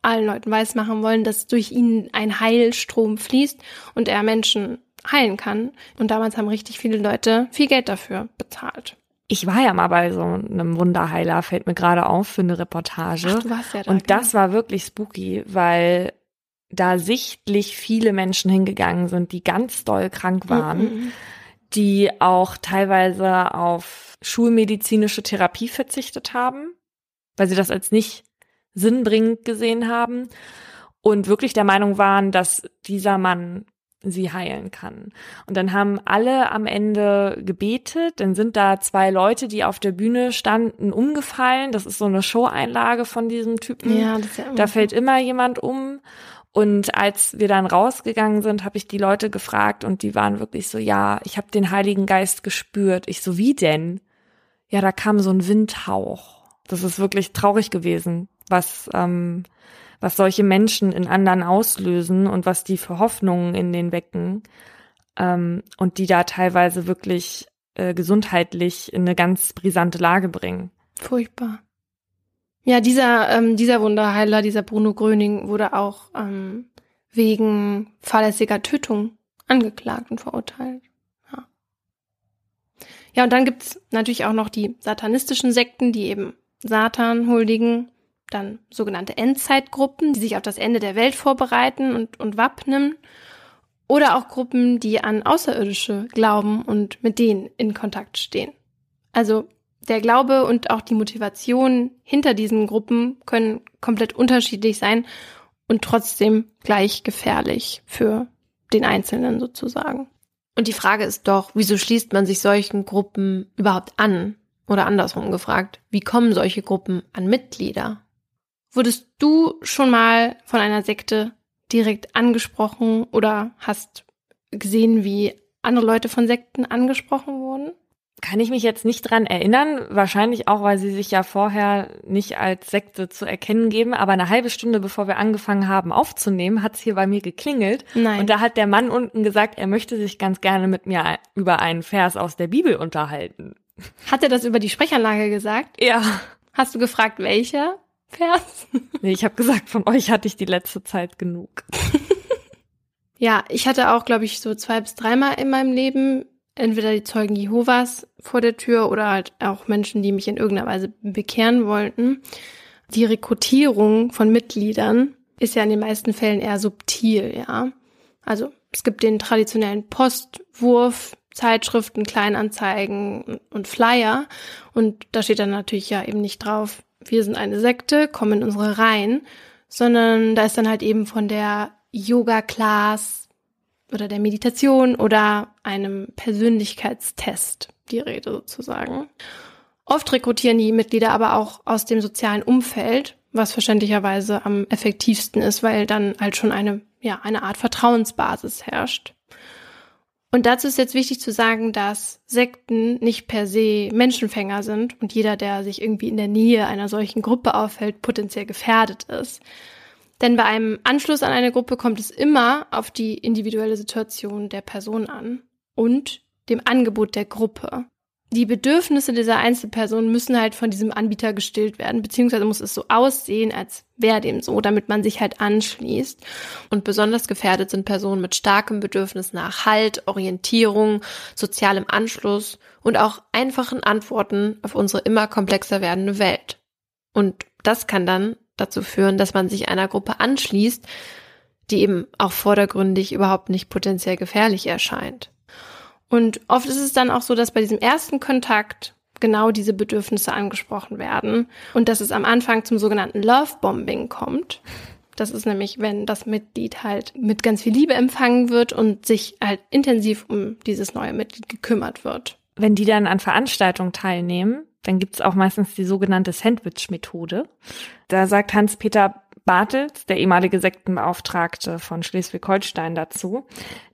allen Leuten weismachen wollen, dass durch ihn ein Heilstrom fließt und er Menschen heilen kann. Und damals haben richtig viele Leute viel Geld dafür bezahlt. Ich war ja mal bei so einem Wunderheiler, fällt mir gerade auf, für eine Reportage. Ach, du warst ja da, Und das genau. war wirklich spooky, weil da sichtlich viele Menschen hingegangen sind, die ganz doll krank waren, mhm. die auch teilweise auf schulmedizinische Therapie verzichtet haben, weil sie das als nicht sinnbringend gesehen haben und wirklich der Meinung waren, dass dieser Mann sie heilen kann. Und dann haben alle am Ende gebetet, dann sind da zwei Leute, die auf der Bühne standen, umgefallen. Das ist so eine Show-Einlage von diesem Typen. Ja, das ist ja da fällt immer jemand um. Und als wir dann rausgegangen sind, habe ich die Leute gefragt und die waren wirklich so, ja, ich habe den Heiligen Geist gespürt. Ich so, wie denn? Ja, da kam so ein Windhauch. Das ist wirklich traurig gewesen, was ähm, was solche Menschen in anderen auslösen und was die für Hoffnungen in den wecken ähm, und die da teilweise wirklich äh, gesundheitlich in eine ganz brisante Lage bringen. Furchtbar. Ja, dieser, ähm, dieser Wunderheiler, dieser Bruno Gröning, wurde auch ähm, wegen fahrlässiger Tötung angeklagt und verurteilt. Ja, und dann gibt's natürlich auch noch die satanistischen Sekten, die eben Satan huldigen dann sogenannte Endzeitgruppen, die sich auf das Ende der Welt vorbereiten und, und wappnen. Oder auch Gruppen, die an Außerirdische glauben und mit denen in Kontakt stehen. Also Der Glaube und auch die Motivation hinter diesen Gruppen können komplett unterschiedlich sein und trotzdem gleich gefährlich für den Einzelnen sozusagen. Und die Frage ist doch, wieso schließt man sich solchen Gruppen überhaupt an? Oder andersrum gefragt, wie kommen solche Gruppen an Mitglieder? Wurdest du schon mal von einer Sekte direkt angesprochen oder hast gesehen, wie andere Leute von Sekten angesprochen wurden? Kann ich mich jetzt nicht dran erinnern, wahrscheinlich auch, weil sie sich ja vorher nicht als Sekte zu erkennen geben, aber eine halbe Stunde bevor wir angefangen haben aufzunehmen, hat es hier bei mir geklingelt Nein. und da hat der Mann unten gesagt, er möchte sich ganz gerne mit mir über einen Vers aus der Bibel unterhalten. Hat er das über die Sprechanlage gesagt? Ja. Hast du gefragt, welcher Vers? Nee, ich habe gesagt, von euch hatte ich die letzte Zeit genug. ja, ich hatte auch, glaube ich, so zwei bis dreimal in meinem Leben entweder die Zeugen Jehovas vor der Tür oder halt auch Menschen, die mich in irgendeiner Weise bekehren wollten. Die Rekrutierung von Mitgliedern ist ja in den meisten Fällen eher subtil, ja. Also es gibt den traditionellen Postwurf, Zeitschriften, Kleinanzeigen und Flyer und da steht dann natürlich ja eben nicht drauf, wir sind eine Sekte, kommen in unsere Reihen, sondern da ist dann halt eben von der Yoga-Class oder der Meditation oder einem Persönlichkeitstest die Rede sozusagen. Oft rekrutieren die Mitglieder aber auch aus dem sozialen Umfeld, was verständlicherweise am effektivsten ist, weil dann halt schon eine, ja, eine Art Vertrauensbasis herrscht. Und dazu ist jetzt wichtig zu sagen, dass Sekten nicht per se Menschenfänger sind und jeder, der sich irgendwie in der Nähe einer solchen Gruppe aufhält, potenziell gefährdet ist. Denn bei einem Anschluss an eine Gruppe kommt es immer auf die individuelle Situation der Person an und dem Angebot der Gruppe. Die Bedürfnisse dieser Einzelperson müssen halt von diesem Anbieter gestillt werden, beziehungsweise muss es so aussehen, als wäre dem so, damit man sich halt anschließt. Und besonders gefährdet sind Personen mit starkem Bedürfnis nach Halt, Orientierung, sozialem Anschluss und auch einfachen Antworten auf unsere immer komplexer werdende Welt. Und das kann dann dazu führen, dass man sich einer Gruppe anschließt, die eben auch vordergründig überhaupt nicht potenziell gefährlich erscheint. Und oft ist es dann auch so, dass bei diesem ersten Kontakt genau diese Bedürfnisse angesprochen werden und dass es am Anfang zum sogenannten Love-Bombing kommt. Das ist nämlich, wenn das Mitglied halt mit ganz viel Liebe empfangen wird und sich halt intensiv um dieses neue Mitglied gekümmert wird. Wenn die dann an Veranstaltungen teilnehmen, dann gibt's auch meistens die sogenannte Sandwich-Methode. Da sagt Hans-Peter Bartels, der ehemalige Sektenbeauftragte von Schleswig-Holstein dazu,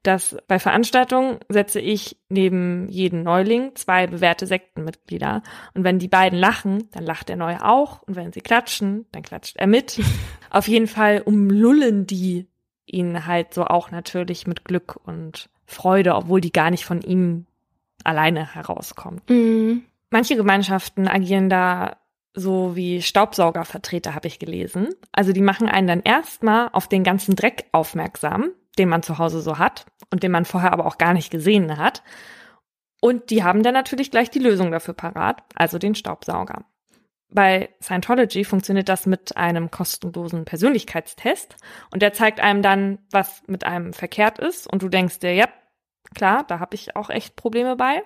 dass bei Veranstaltungen setze ich neben jeden Neuling zwei bewährte Sektenmitglieder. Und wenn die beiden lachen, dann lacht der Neue auch. Und wenn sie klatschen, dann klatscht er mit. Auf jeden Fall umlullen die ihn halt so auch natürlich mit Glück und Freude, obwohl die gar nicht von ihm alleine herauskommt. Mhm. Manche Gemeinschaften agieren da so wie Staubsaugervertreter, habe ich gelesen. Also die machen einen dann erstmal auf den ganzen Dreck aufmerksam, den man zu Hause so hat und den man vorher aber auch gar nicht gesehen hat. Und die haben dann natürlich gleich die Lösung dafür parat, also den Staubsauger. Bei Scientology funktioniert das mit einem kostenlosen Persönlichkeitstest und der zeigt einem dann, was mit einem verkehrt ist und du denkst dir, ja, klar, da habe ich auch echt Probleme bei.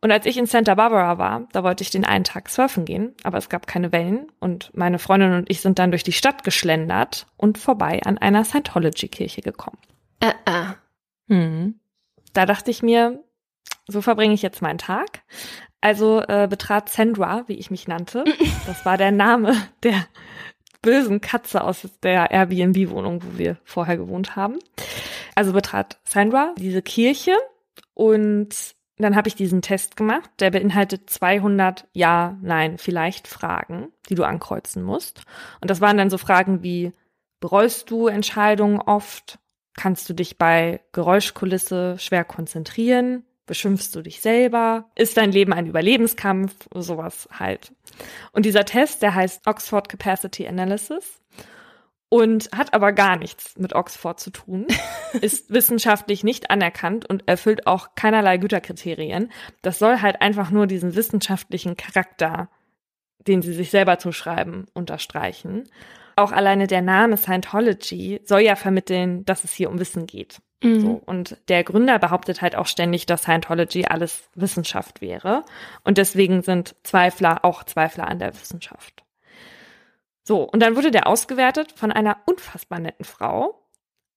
Und als ich in Santa Barbara war, da wollte ich den einen Tag surfen gehen, aber es gab keine Wellen und meine Freundin und ich sind dann durch die Stadt geschlendert und vorbei an einer Scientology-Kirche gekommen. Äh, äh. Hm. Da dachte ich mir, so verbringe ich jetzt meinen Tag. Also äh, betrat Sandra, wie ich mich nannte, das war der Name der bösen Katze aus der Airbnb-Wohnung, wo wir vorher gewohnt haben. Also betrat Sandra diese Kirche und dann habe ich diesen Test gemacht, der beinhaltet 200 Ja, Nein, vielleicht Fragen, die du ankreuzen musst. Und das waren dann so Fragen wie, bereust du Entscheidungen oft? Kannst du dich bei Geräuschkulisse schwer konzentrieren? Beschimpfst du dich selber? Ist dein Leben ein Überlebenskampf? Sowas halt. Und dieser Test, der heißt Oxford Capacity Analysis und hat aber gar nichts mit Oxford zu tun, ist wissenschaftlich nicht anerkannt und erfüllt auch keinerlei Güterkriterien. Das soll halt einfach nur diesen wissenschaftlichen Charakter, den sie sich selber zuschreiben, unterstreichen. Auch alleine der Name Scientology soll ja vermitteln, dass es hier um Wissen geht. Mhm. So, und der Gründer behauptet halt auch ständig, dass Scientology alles Wissenschaft wäre. Und deswegen sind Zweifler auch Zweifler an der Wissenschaft. So, und dann wurde der ausgewertet von einer unfassbar netten Frau.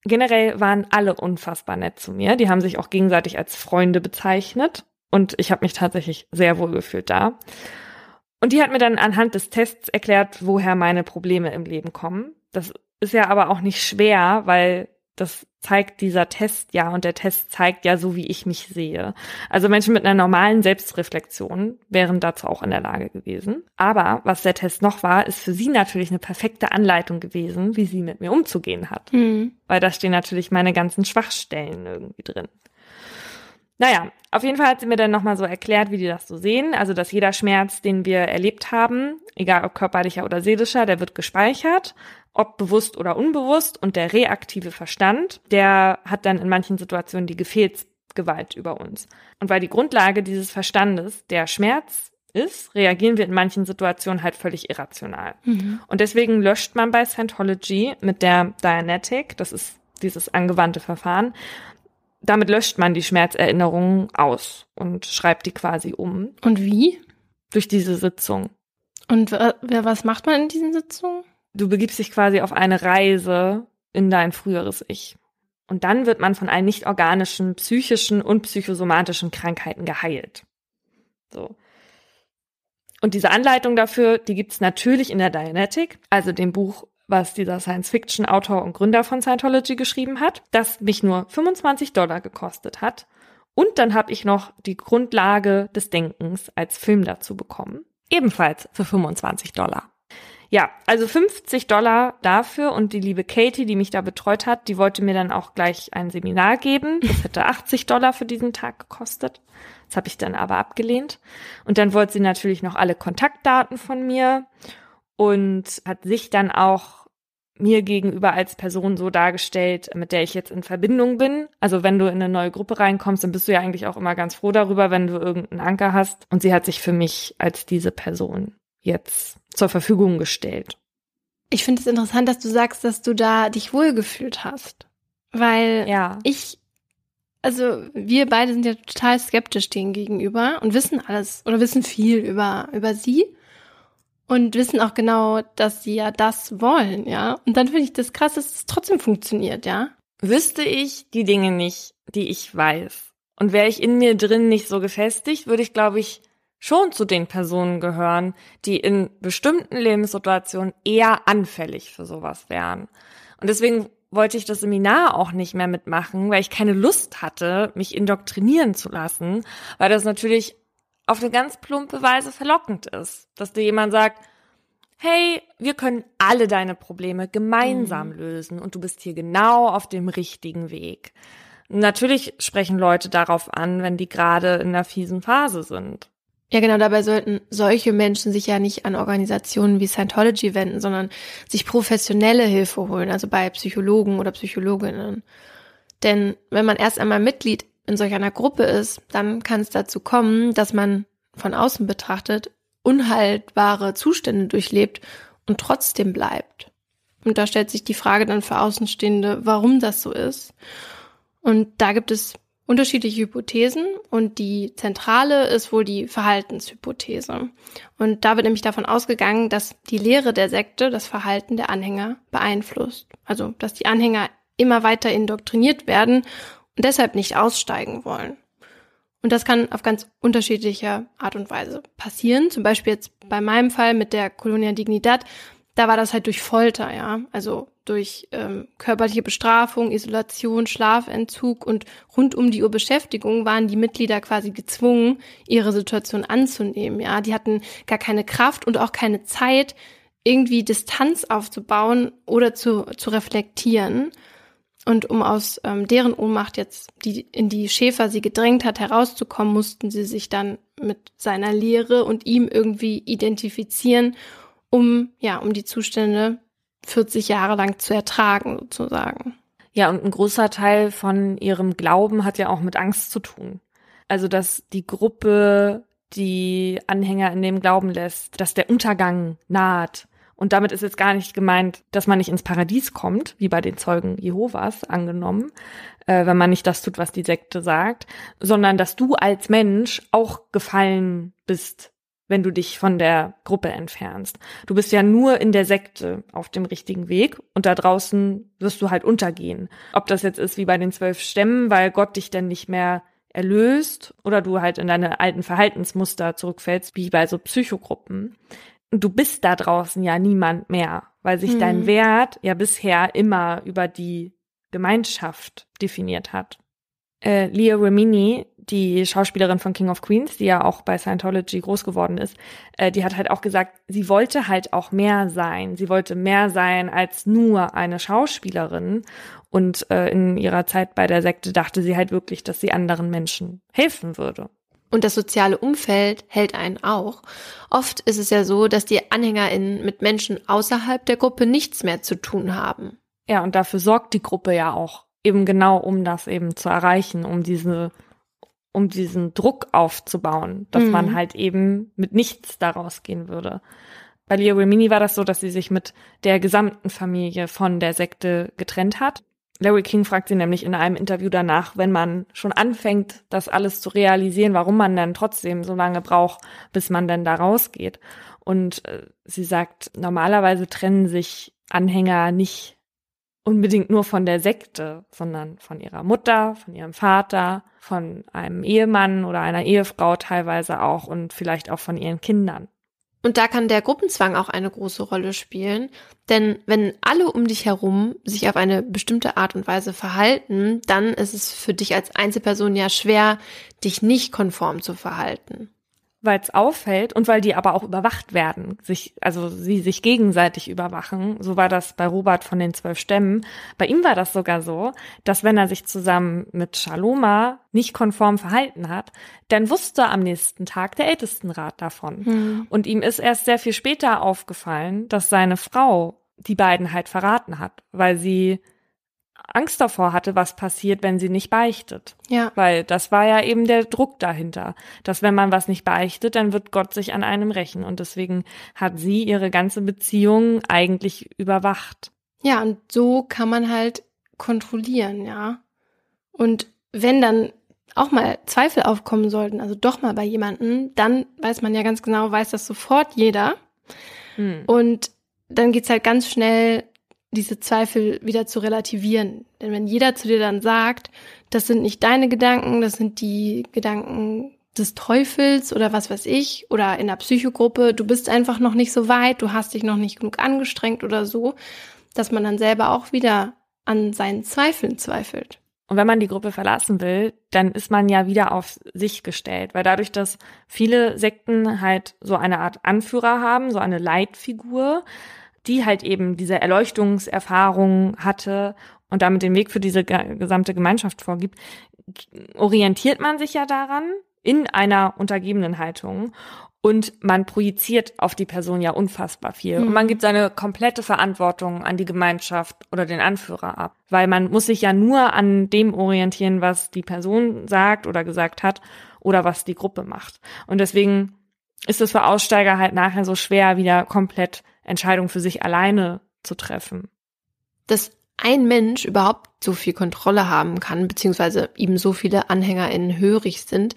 Generell waren alle unfassbar nett zu mir. Die haben sich auch gegenseitig als Freunde bezeichnet. Und ich habe mich tatsächlich sehr wohl gefühlt da. Und die hat mir dann anhand des Tests erklärt, woher meine Probleme im Leben kommen. Das ist ja aber auch nicht schwer, weil das zeigt dieser Test ja und der Test zeigt ja so, wie ich mich sehe. Also Menschen mit einer normalen Selbstreflexion wären dazu auch in der Lage gewesen. Aber was der Test noch war, ist für sie natürlich eine perfekte Anleitung gewesen, wie sie mit mir umzugehen hat. Mhm. Weil da stehen natürlich meine ganzen Schwachstellen irgendwie drin. Naja, auf jeden Fall hat sie mir dann nochmal so erklärt, wie die das so sehen. Also, dass jeder Schmerz, den wir erlebt haben, egal ob körperlicher oder seelischer, der wird gespeichert, ob bewusst oder unbewusst. Und der reaktive Verstand, der hat dann in manchen Situationen die Gefehlsgewalt über uns. Und weil die Grundlage dieses Verstandes der Schmerz ist, reagieren wir in manchen Situationen halt völlig irrational. Mhm. Und deswegen löscht man bei Scientology mit der Dianetic, das ist dieses angewandte Verfahren, damit löscht man die Schmerzerinnerungen aus und schreibt die quasi um. Und wie? Durch diese Sitzung. Und was macht man in diesen Sitzungen? Du begibst dich quasi auf eine Reise in dein früheres Ich. Und dann wird man von allen nicht organischen, psychischen und psychosomatischen Krankheiten geheilt. So. Und diese Anleitung dafür, die gibt's natürlich in der Dianetic, also dem Buch was dieser Science-Fiction-Autor und Gründer von Scientology geschrieben hat, das mich nur 25 Dollar gekostet hat. Und dann habe ich noch die Grundlage des Denkens als Film dazu bekommen. Ebenfalls für 25 Dollar. Ja, also 50 Dollar dafür und die liebe Katie, die mich da betreut hat, die wollte mir dann auch gleich ein Seminar geben. Das hätte 80 Dollar für diesen Tag gekostet. Das habe ich dann aber abgelehnt. Und dann wollte sie natürlich noch alle Kontaktdaten von mir und hat sich dann auch mir gegenüber als Person so dargestellt, mit der ich jetzt in Verbindung bin. Also wenn du in eine neue Gruppe reinkommst, dann bist du ja eigentlich auch immer ganz froh darüber, wenn du irgendeinen Anker hast. Und sie hat sich für mich als diese Person jetzt zur Verfügung gestellt. Ich finde es interessant, dass du sagst, dass du da dich wohlgefühlt hast. Weil ja. ich, also wir beide sind ja total skeptisch denen gegenüber und wissen alles oder wissen viel über, über sie und wissen auch genau, dass sie ja das wollen, ja. Und dann finde ich das krass, dass es trotzdem funktioniert, ja. Wüsste ich die Dinge nicht, die ich weiß, und wäre ich in mir drin nicht so gefestigt, würde ich, glaube ich, schon zu den Personen gehören, die in bestimmten Lebenssituationen eher anfällig für sowas wären. Und deswegen wollte ich das Seminar auch nicht mehr mitmachen, weil ich keine Lust hatte, mich indoktrinieren zu lassen, weil das natürlich auf eine ganz plumpe Weise verlockend ist. Dass dir jemand sagt, hey, wir können alle deine Probleme gemeinsam mhm. lösen und du bist hier genau auf dem richtigen Weg. Natürlich sprechen Leute darauf an, wenn die gerade in einer fiesen Phase sind. Ja, genau, dabei sollten solche Menschen sich ja nicht an Organisationen wie Scientology wenden, sondern sich professionelle Hilfe holen, also bei Psychologen oder Psychologinnen. Denn wenn man erst einmal Mitglied in solch einer Gruppe ist, dann kann es dazu kommen, dass man von außen betrachtet unhaltbare Zustände durchlebt und trotzdem bleibt. Und da stellt sich die Frage dann für Außenstehende, warum das so ist. Und da gibt es unterschiedliche Hypothesen und die zentrale ist wohl die Verhaltenshypothese. Und da wird nämlich davon ausgegangen, dass die Lehre der Sekte das Verhalten der Anhänger beeinflusst. Also, dass die Anhänger immer weiter indoktriniert werden deshalb nicht aussteigen wollen. Und das kann auf ganz unterschiedliche Art und Weise passieren. Zum Beispiel jetzt bei meinem Fall mit der Colonia Dignidad, da war das halt durch Folter, ja. Also durch ähm, körperliche Bestrafung, Isolation, Schlafentzug und rund um die Uhr Beschäftigung waren die Mitglieder quasi gezwungen, ihre Situation anzunehmen, ja. Die hatten gar keine Kraft und auch keine Zeit, irgendwie Distanz aufzubauen oder zu, zu reflektieren. Und um aus ähm, deren Ohnmacht jetzt, die in die Schäfer sie gedrängt hat, herauszukommen, mussten sie sich dann mit seiner Lehre und ihm irgendwie identifizieren, um, ja, um die Zustände 40 Jahre lang zu ertragen, sozusagen. Ja, und ein großer Teil von ihrem Glauben hat ja auch mit Angst zu tun. Also, dass die Gruppe die Anhänger in dem Glauben lässt, dass der Untergang naht Und damit ist jetzt gar nicht gemeint, dass man nicht ins Paradies kommt, wie bei den Zeugen Jehovas angenommen, äh, wenn man nicht das tut, was die Sekte sagt, sondern dass du als Mensch auch gefallen bist, wenn du dich von der Gruppe entfernst. Du bist ja nur in der Sekte auf dem richtigen Weg und da draußen wirst du halt untergehen. Ob das jetzt ist wie bei den zwölf Stämmen, weil Gott dich dann nicht mehr erlöst oder du halt in deine alten Verhaltensmuster zurückfällst, wie bei so Psychogruppen du bist da draußen ja niemand mehr, weil sich mhm. dein Wert ja bisher immer über die Gemeinschaft definiert hat. Äh, Leah Remini, die Schauspielerin von King of Queens, die ja auch bei Scientology groß geworden ist, äh, die hat halt auch gesagt, sie wollte halt auch mehr sein. Sie wollte mehr sein als nur eine Schauspielerin. Und äh, in ihrer Zeit bei der Sekte dachte sie halt wirklich, dass sie anderen Menschen helfen würde. Und das soziale Umfeld hält einen auch. Oft ist es ja so, dass die AnhängerInnen mit Menschen außerhalb der Gruppe nichts mehr zu tun haben. Ja, und dafür sorgt die Gruppe ja auch eben genau, um das eben zu erreichen, um diese, um diesen Druck aufzubauen, dass mhm. man halt eben mit nichts daraus gehen würde. Bei Leo Remini war das so, dass sie sich mit der gesamten Familie von der Sekte getrennt hat Larry King fragt sie nämlich in einem Interview danach, wenn man schon anfängt, das alles zu realisieren, warum man dann trotzdem so lange braucht, bis man dann da rausgeht. Und äh, sie sagt, normalerweise trennen sich Anhänger nicht unbedingt nur von der Sekte, sondern von ihrer Mutter, von ihrem Vater, von einem Ehemann oder einer Ehefrau teilweise auch und vielleicht auch von ihren Kindern. Und da kann der Gruppenzwang auch eine große Rolle spielen. Denn wenn alle um dich herum sich auf eine bestimmte Art und Weise verhalten, dann ist es für dich als Einzelperson ja schwer, dich nicht konform zu verhalten weil es auffällt und weil die aber auch überwacht werden, sich, also sie sich gegenseitig überwachen. So war das bei Robert von den zwölf Stämmen. Bei ihm war das sogar so, dass wenn er sich zusammen mit Shaloma nicht konform verhalten hat, dann wusste am nächsten Tag der Ältestenrat davon. Mhm. Und ihm ist erst sehr viel später aufgefallen, dass seine Frau die beiden halt verraten hat, weil sie Angst davor hatte, was passiert, wenn sie nicht beichtet. Ja. Weil das war ja eben der Druck dahinter, dass wenn man was nicht beichtet, dann wird Gott sich an einem rächen. Und deswegen hat sie ihre ganze Beziehung eigentlich überwacht. Ja, und so kann man halt kontrollieren, ja. Und wenn dann auch mal Zweifel aufkommen sollten, also doch mal bei jemanden, dann weiß man ja ganz genau, weiß das sofort jeder. Hm. Und dann geht's halt ganz schnell diese Zweifel wieder zu relativieren. Denn wenn jeder zu dir dann sagt, das sind nicht deine Gedanken, das sind die Gedanken des Teufels oder was weiß ich, oder in der Psychogruppe, du bist einfach noch nicht so weit, du hast dich noch nicht genug angestrengt oder so, dass man dann selber auch wieder an seinen Zweifeln zweifelt. Und wenn man die Gruppe verlassen will, dann ist man ja wieder auf sich gestellt, weil dadurch, dass viele Sekten halt so eine Art Anführer haben, so eine Leitfigur, die halt eben diese Erleuchtungserfahrung hatte und damit den Weg für diese gesamte Gemeinschaft vorgibt, orientiert man sich ja daran in einer untergebenen Haltung und man projiziert auf die Person ja unfassbar viel. Mhm. Und man gibt seine komplette Verantwortung an die Gemeinschaft oder den Anführer ab. Weil man muss sich ja nur an dem orientieren, was die Person sagt oder gesagt hat oder was die Gruppe macht. Und deswegen ist es für Aussteiger halt nachher so schwer, wieder komplett Entscheidungen für sich alleine zu treffen. Dass ein Mensch überhaupt so viel Kontrolle haben kann, beziehungsweise ihm so viele AnhängerInnen hörig sind,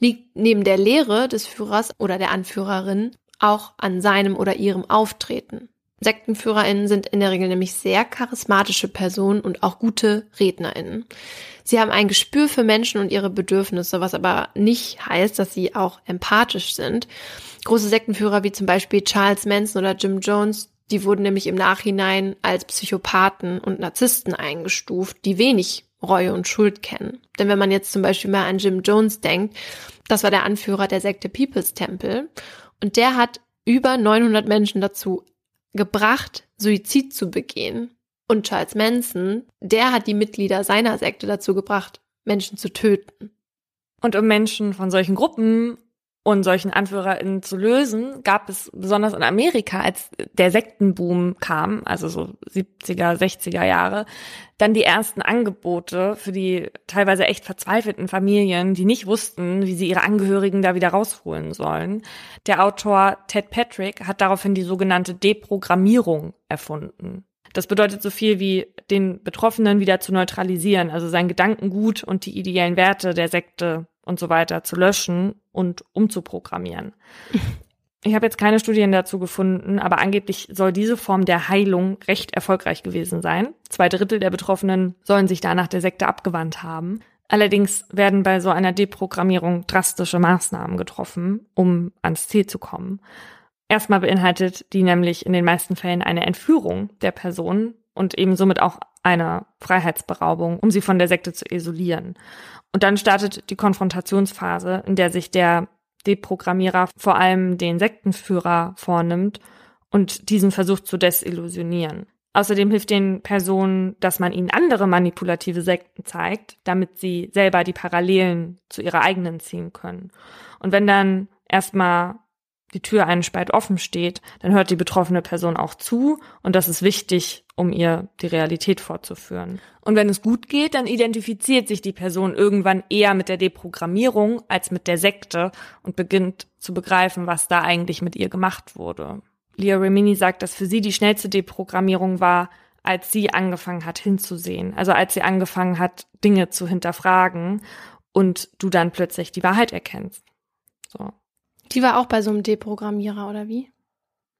liegt neben der Lehre des Führers oder der Anführerin auch an seinem oder ihrem Auftreten. SektenführerInnen sind in der Regel nämlich sehr charismatische Personen und auch gute RednerInnen. Sie haben ein Gespür für Menschen und ihre Bedürfnisse, was aber nicht heißt, dass sie auch empathisch sind. Große Sektenführer wie zum Beispiel Charles Manson oder Jim Jones, die wurden nämlich im Nachhinein als Psychopathen und Narzissten eingestuft, die wenig Reue und Schuld kennen. Denn wenn man jetzt zum Beispiel mal an Jim Jones denkt, das war der Anführer der Sekte People's Temple und der hat über 900 Menschen dazu gebracht, Suizid zu begehen. Und Charles Manson, der hat die Mitglieder seiner Sekte dazu gebracht, Menschen zu töten. Und um Menschen von solchen Gruppen und solchen AnführerInnen zu lösen, gab es besonders in Amerika, als der Sektenboom kam, also so 70er, 60er Jahre, dann die ersten Angebote für die teilweise echt verzweifelten Familien, die nicht wussten, wie sie ihre Angehörigen da wieder rausholen sollen. Der Autor Ted Patrick hat daraufhin die sogenannte Deprogrammierung erfunden. Das bedeutet so viel wie den Betroffenen wieder zu neutralisieren, also sein Gedankengut und die ideellen Werte der Sekte und so weiter zu löschen und umzuprogrammieren. Ich habe jetzt keine Studien dazu gefunden, aber angeblich soll diese Form der Heilung recht erfolgreich gewesen sein. Zwei Drittel der Betroffenen sollen sich danach der Sekte abgewandt haben. Allerdings werden bei so einer Deprogrammierung drastische Maßnahmen getroffen, um ans Ziel zu kommen. Erstmal beinhaltet die nämlich in den meisten Fällen eine Entführung der Person und eben somit auch eine Freiheitsberaubung, um sie von der Sekte zu isolieren. Und dann startet die Konfrontationsphase, in der sich der Deprogrammierer vor allem den Sektenführer vornimmt und diesen versucht zu desillusionieren. Außerdem hilft den Personen, dass man ihnen andere manipulative Sekten zeigt, damit sie selber die Parallelen zu ihrer eigenen ziehen können. Und wenn dann erstmal die Tür einen Spalt offen steht, dann hört die betroffene Person auch zu und das ist wichtig, um ihr die Realität vorzuführen. Und wenn es gut geht, dann identifiziert sich die Person irgendwann eher mit der Deprogrammierung als mit der Sekte und beginnt zu begreifen, was da eigentlich mit ihr gemacht wurde. Leah Remini sagt, dass für sie die schnellste Deprogrammierung war, als sie angefangen hat hinzusehen. Also als sie angefangen hat, Dinge zu hinterfragen und du dann plötzlich die Wahrheit erkennst. So. Die war auch bei so einem Deprogrammierer, oder wie?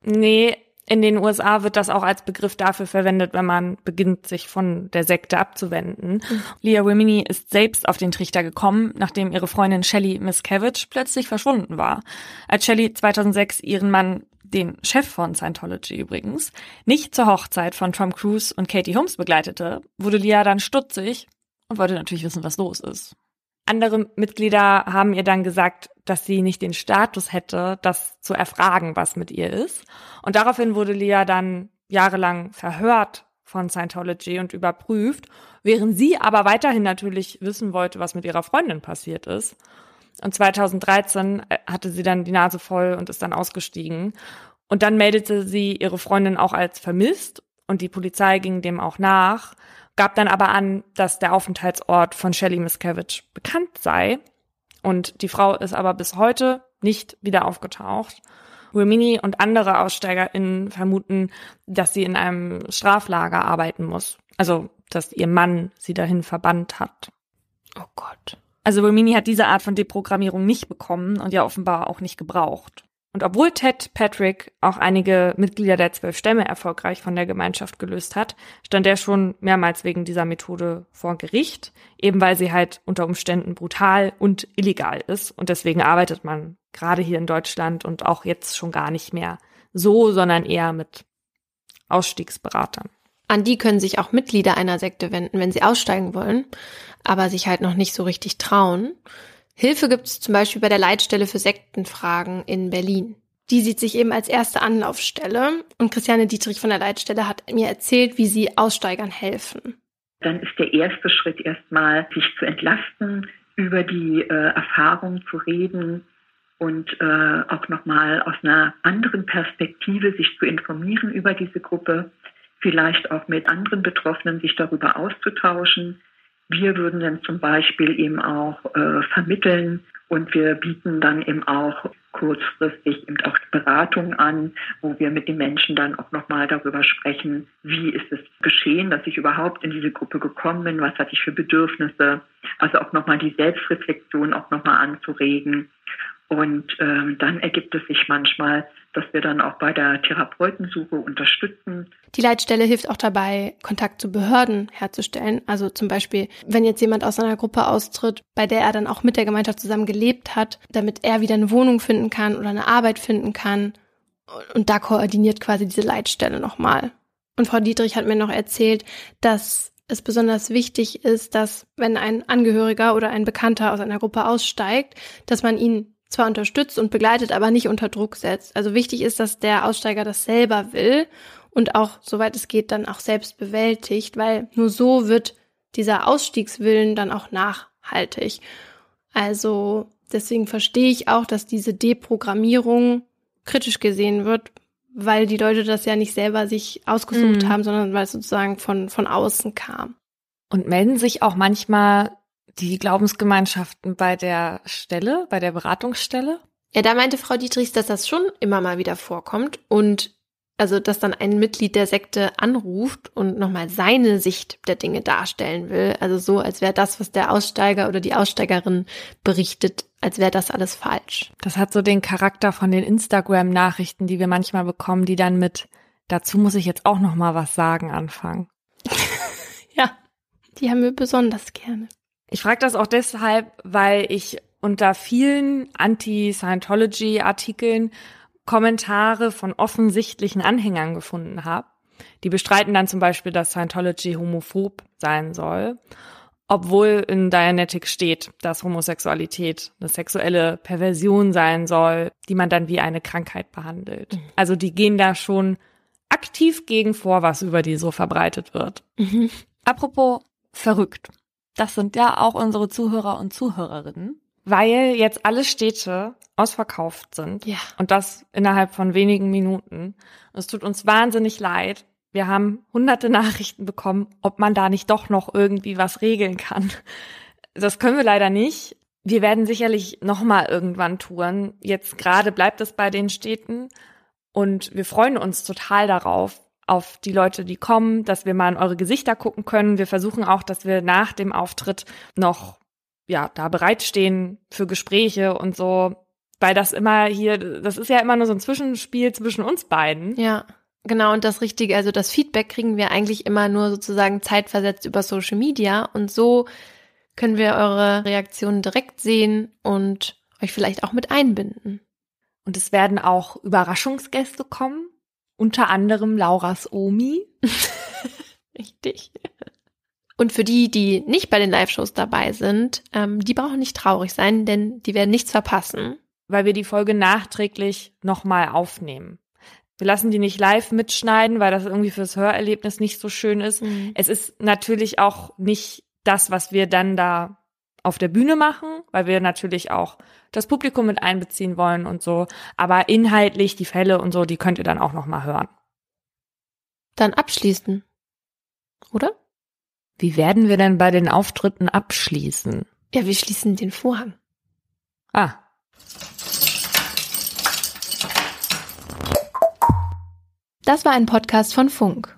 Nee, in den USA wird das auch als Begriff dafür verwendet, wenn man beginnt, sich von der Sekte abzuwenden. Mhm. Leah Remini ist selbst auf den Trichter gekommen, nachdem ihre Freundin Shelley Miscavige plötzlich verschwunden war. Als Shelley 2006 ihren Mann, den Chef von Scientology übrigens, nicht zur Hochzeit von Tom Cruise und Katie Holmes begleitete, wurde Leah dann stutzig und wollte natürlich wissen, was los ist. Andere Mitglieder haben ihr dann gesagt, dass sie nicht den Status hätte, das zu erfragen, was mit ihr ist. Und daraufhin wurde Leah dann jahrelang verhört von Scientology und überprüft, während sie aber weiterhin natürlich wissen wollte, was mit ihrer Freundin passiert ist. Und 2013 äh, hatte sie dann die Nase voll und ist dann ausgestiegen. Und dann meldete sie ihre Freundin auch als vermisst und die Polizei ging dem auch nach gab dann aber an, dass der Aufenthaltsort von Shelley Miscavige bekannt sei. Und die Frau ist aber bis heute nicht wieder aufgetaucht. Wilmini und andere AussteigerInnen vermuten, dass sie in einem Straflager arbeiten muss. Also, dass ihr Mann sie dahin verbannt hat. Oh Gott. Also Wilmini hat diese Art von Deprogrammierung nicht bekommen und ja offenbar auch nicht gebraucht. Und obwohl Ted Patrick auch einige Mitglieder der zwölf Stämme erfolgreich von der Gemeinschaft gelöst hat, stand er schon mehrmals wegen dieser Methode vor Gericht, eben weil sie halt unter Umständen brutal und illegal ist. Und deswegen arbeitet man gerade hier in Deutschland und auch jetzt schon gar nicht mehr so, sondern eher mit Ausstiegsberatern. An die können sich auch Mitglieder einer Sekte wenden, wenn sie aussteigen wollen, aber sich halt noch nicht so richtig trauen. Hilfe gibt es zum Beispiel bei der Leitstelle für Sektenfragen in Berlin. Die sieht sich eben als erste Anlaufstelle und Christiane Dietrich von der Leitstelle hat mir erzählt, wie sie Aussteigern helfen. Dann ist der erste Schritt erstmal, sich zu entlasten, über die äh, Erfahrung zu reden und äh, auch nochmal aus einer anderen Perspektive sich zu informieren über diese Gruppe, vielleicht auch mit anderen Betroffenen sich darüber auszutauschen, wir würden dann zum Beispiel eben auch äh, vermitteln und wir bieten dann eben auch kurzfristig eben auch Beratung an, wo wir mit den Menschen dann auch nochmal darüber sprechen, wie ist es geschehen, dass ich überhaupt in diese Gruppe gekommen bin, was hatte ich für Bedürfnisse, also auch nochmal die Selbstreflexion auch nochmal anzuregen und ähm, dann ergibt es sich manchmal, dass wir dann auch bei der Therapeutensuche unterstützen. Die Leitstelle hilft auch dabei, Kontakt zu Behörden herzustellen. Also zum Beispiel, wenn jetzt jemand aus einer Gruppe austritt, bei der er dann auch mit der Gemeinschaft zusammen gelebt hat, damit er wieder eine Wohnung finden kann oder eine Arbeit finden kann. Und da koordiniert quasi diese Leitstelle nochmal. Und Frau Dietrich hat mir noch erzählt, dass es besonders wichtig ist, dass wenn ein Angehöriger oder ein Bekannter aus einer Gruppe aussteigt, dass man ihn zwar unterstützt und begleitet, aber nicht unter Druck setzt. Also wichtig ist, dass der Aussteiger das selber will und auch, soweit es geht, dann auch selbst bewältigt, weil nur so wird dieser Ausstiegswillen dann auch nachhaltig. Also Deswegen verstehe ich auch, dass diese Deprogrammierung kritisch gesehen wird, weil die Leute das ja nicht selber sich ausgesucht Mhm. haben, sondern weil es sozusagen von, von außen kam. Und melden sich auch manchmal die Glaubensgemeinschaften bei der Stelle, bei der Beratungsstelle? Ja, da meinte Frau Dietrichs, dass das schon immer mal wieder vorkommt und also, dass dann ein Mitglied der Sekte anruft und nochmal seine Sicht der Dinge darstellen will. Also so, als wäre das, was der Aussteiger oder die Aussteigerin berichtet, als wäre das alles falsch. Das hat so den Charakter von den Instagram-Nachrichten, die wir manchmal bekommen, die dann mit dazu muss ich jetzt auch noch mal was sagen anfangen. Ja, die haben wir besonders gerne. Ich frage das auch deshalb, weil ich unter vielen Anti-Scientology-Artikeln Kommentare von offensichtlichen Anhängern gefunden habe. Die bestreiten dann zum Beispiel, dass Scientology homophob sein soll, obwohl in Dianetic steht, dass Homosexualität eine sexuelle Perversion sein soll, die man dann wie eine Krankheit behandelt. Also die gehen da schon aktiv gegen vor, was über die so verbreitet wird. Apropos verrückt. Das sind ja auch unsere Zuhörer und Zuhörerinnen. Weil jetzt alle Städte ausverkauft sind. Ja. Und das innerhalb von wenigen Minuten. Und es tut uns wahnsinnig leid. Wir haben hunderte Nachrichten bekommen, ob man da nicht doch noch irgendwie was regeln kann. Das können wir leider nicht. Wir werden sicherlich noch mal irgendwann touren. Jetzt gerade bleibt es bei den Städten und wir freuen uns total darauf, auf die Leute, die kommen, dass wir mal in eure Gesichter gucken können. Wir versuchen auch, dass wir nach dem Auftritt noch ja, da bereitstehen für Gespräche und so, weil das immer hier, das ist ja immer nur so ein Zwischenspiel zwischen uns beiden. Ja, genau. Und das Richtige, also das Feedback kriegen wir eigentlich immer nur sozusagen zeitversetzt über Social Media. Und so können wir eure Reaktionen direkt sehen und euch vielleicht auch mit einbinden. Und es werden auch Überraschungsgäste kommen, unter anderem Lauras Omi. Richtig. Und für die, die nicht bei den Live-Shows dabei sind, ähm, die brauchen nicht traurig sein, denn die werden nichts verpassen. weil wir die Folge nachträglich nochmal aufnehmen. Wir lassen die nicht live mitschneiden, weil das irgendwie fürs Hörerlebnis nicht so schön ist. Mhm. Es ist natürlich auch nicht das, was wir dann da auf der Bühne machen, weil wir natürlich auch das Publikum mit einbeziehen wollen und so. Aber inhaltlich die Fälle und so, die könnt ihr dann auch nochmal hören. Dann abschließen. Oder? Wie werden wir denn bei den Auftritten abschließen? Ja, wir schließen den Vorhang. Ah, Das war ein Podcast von Funk.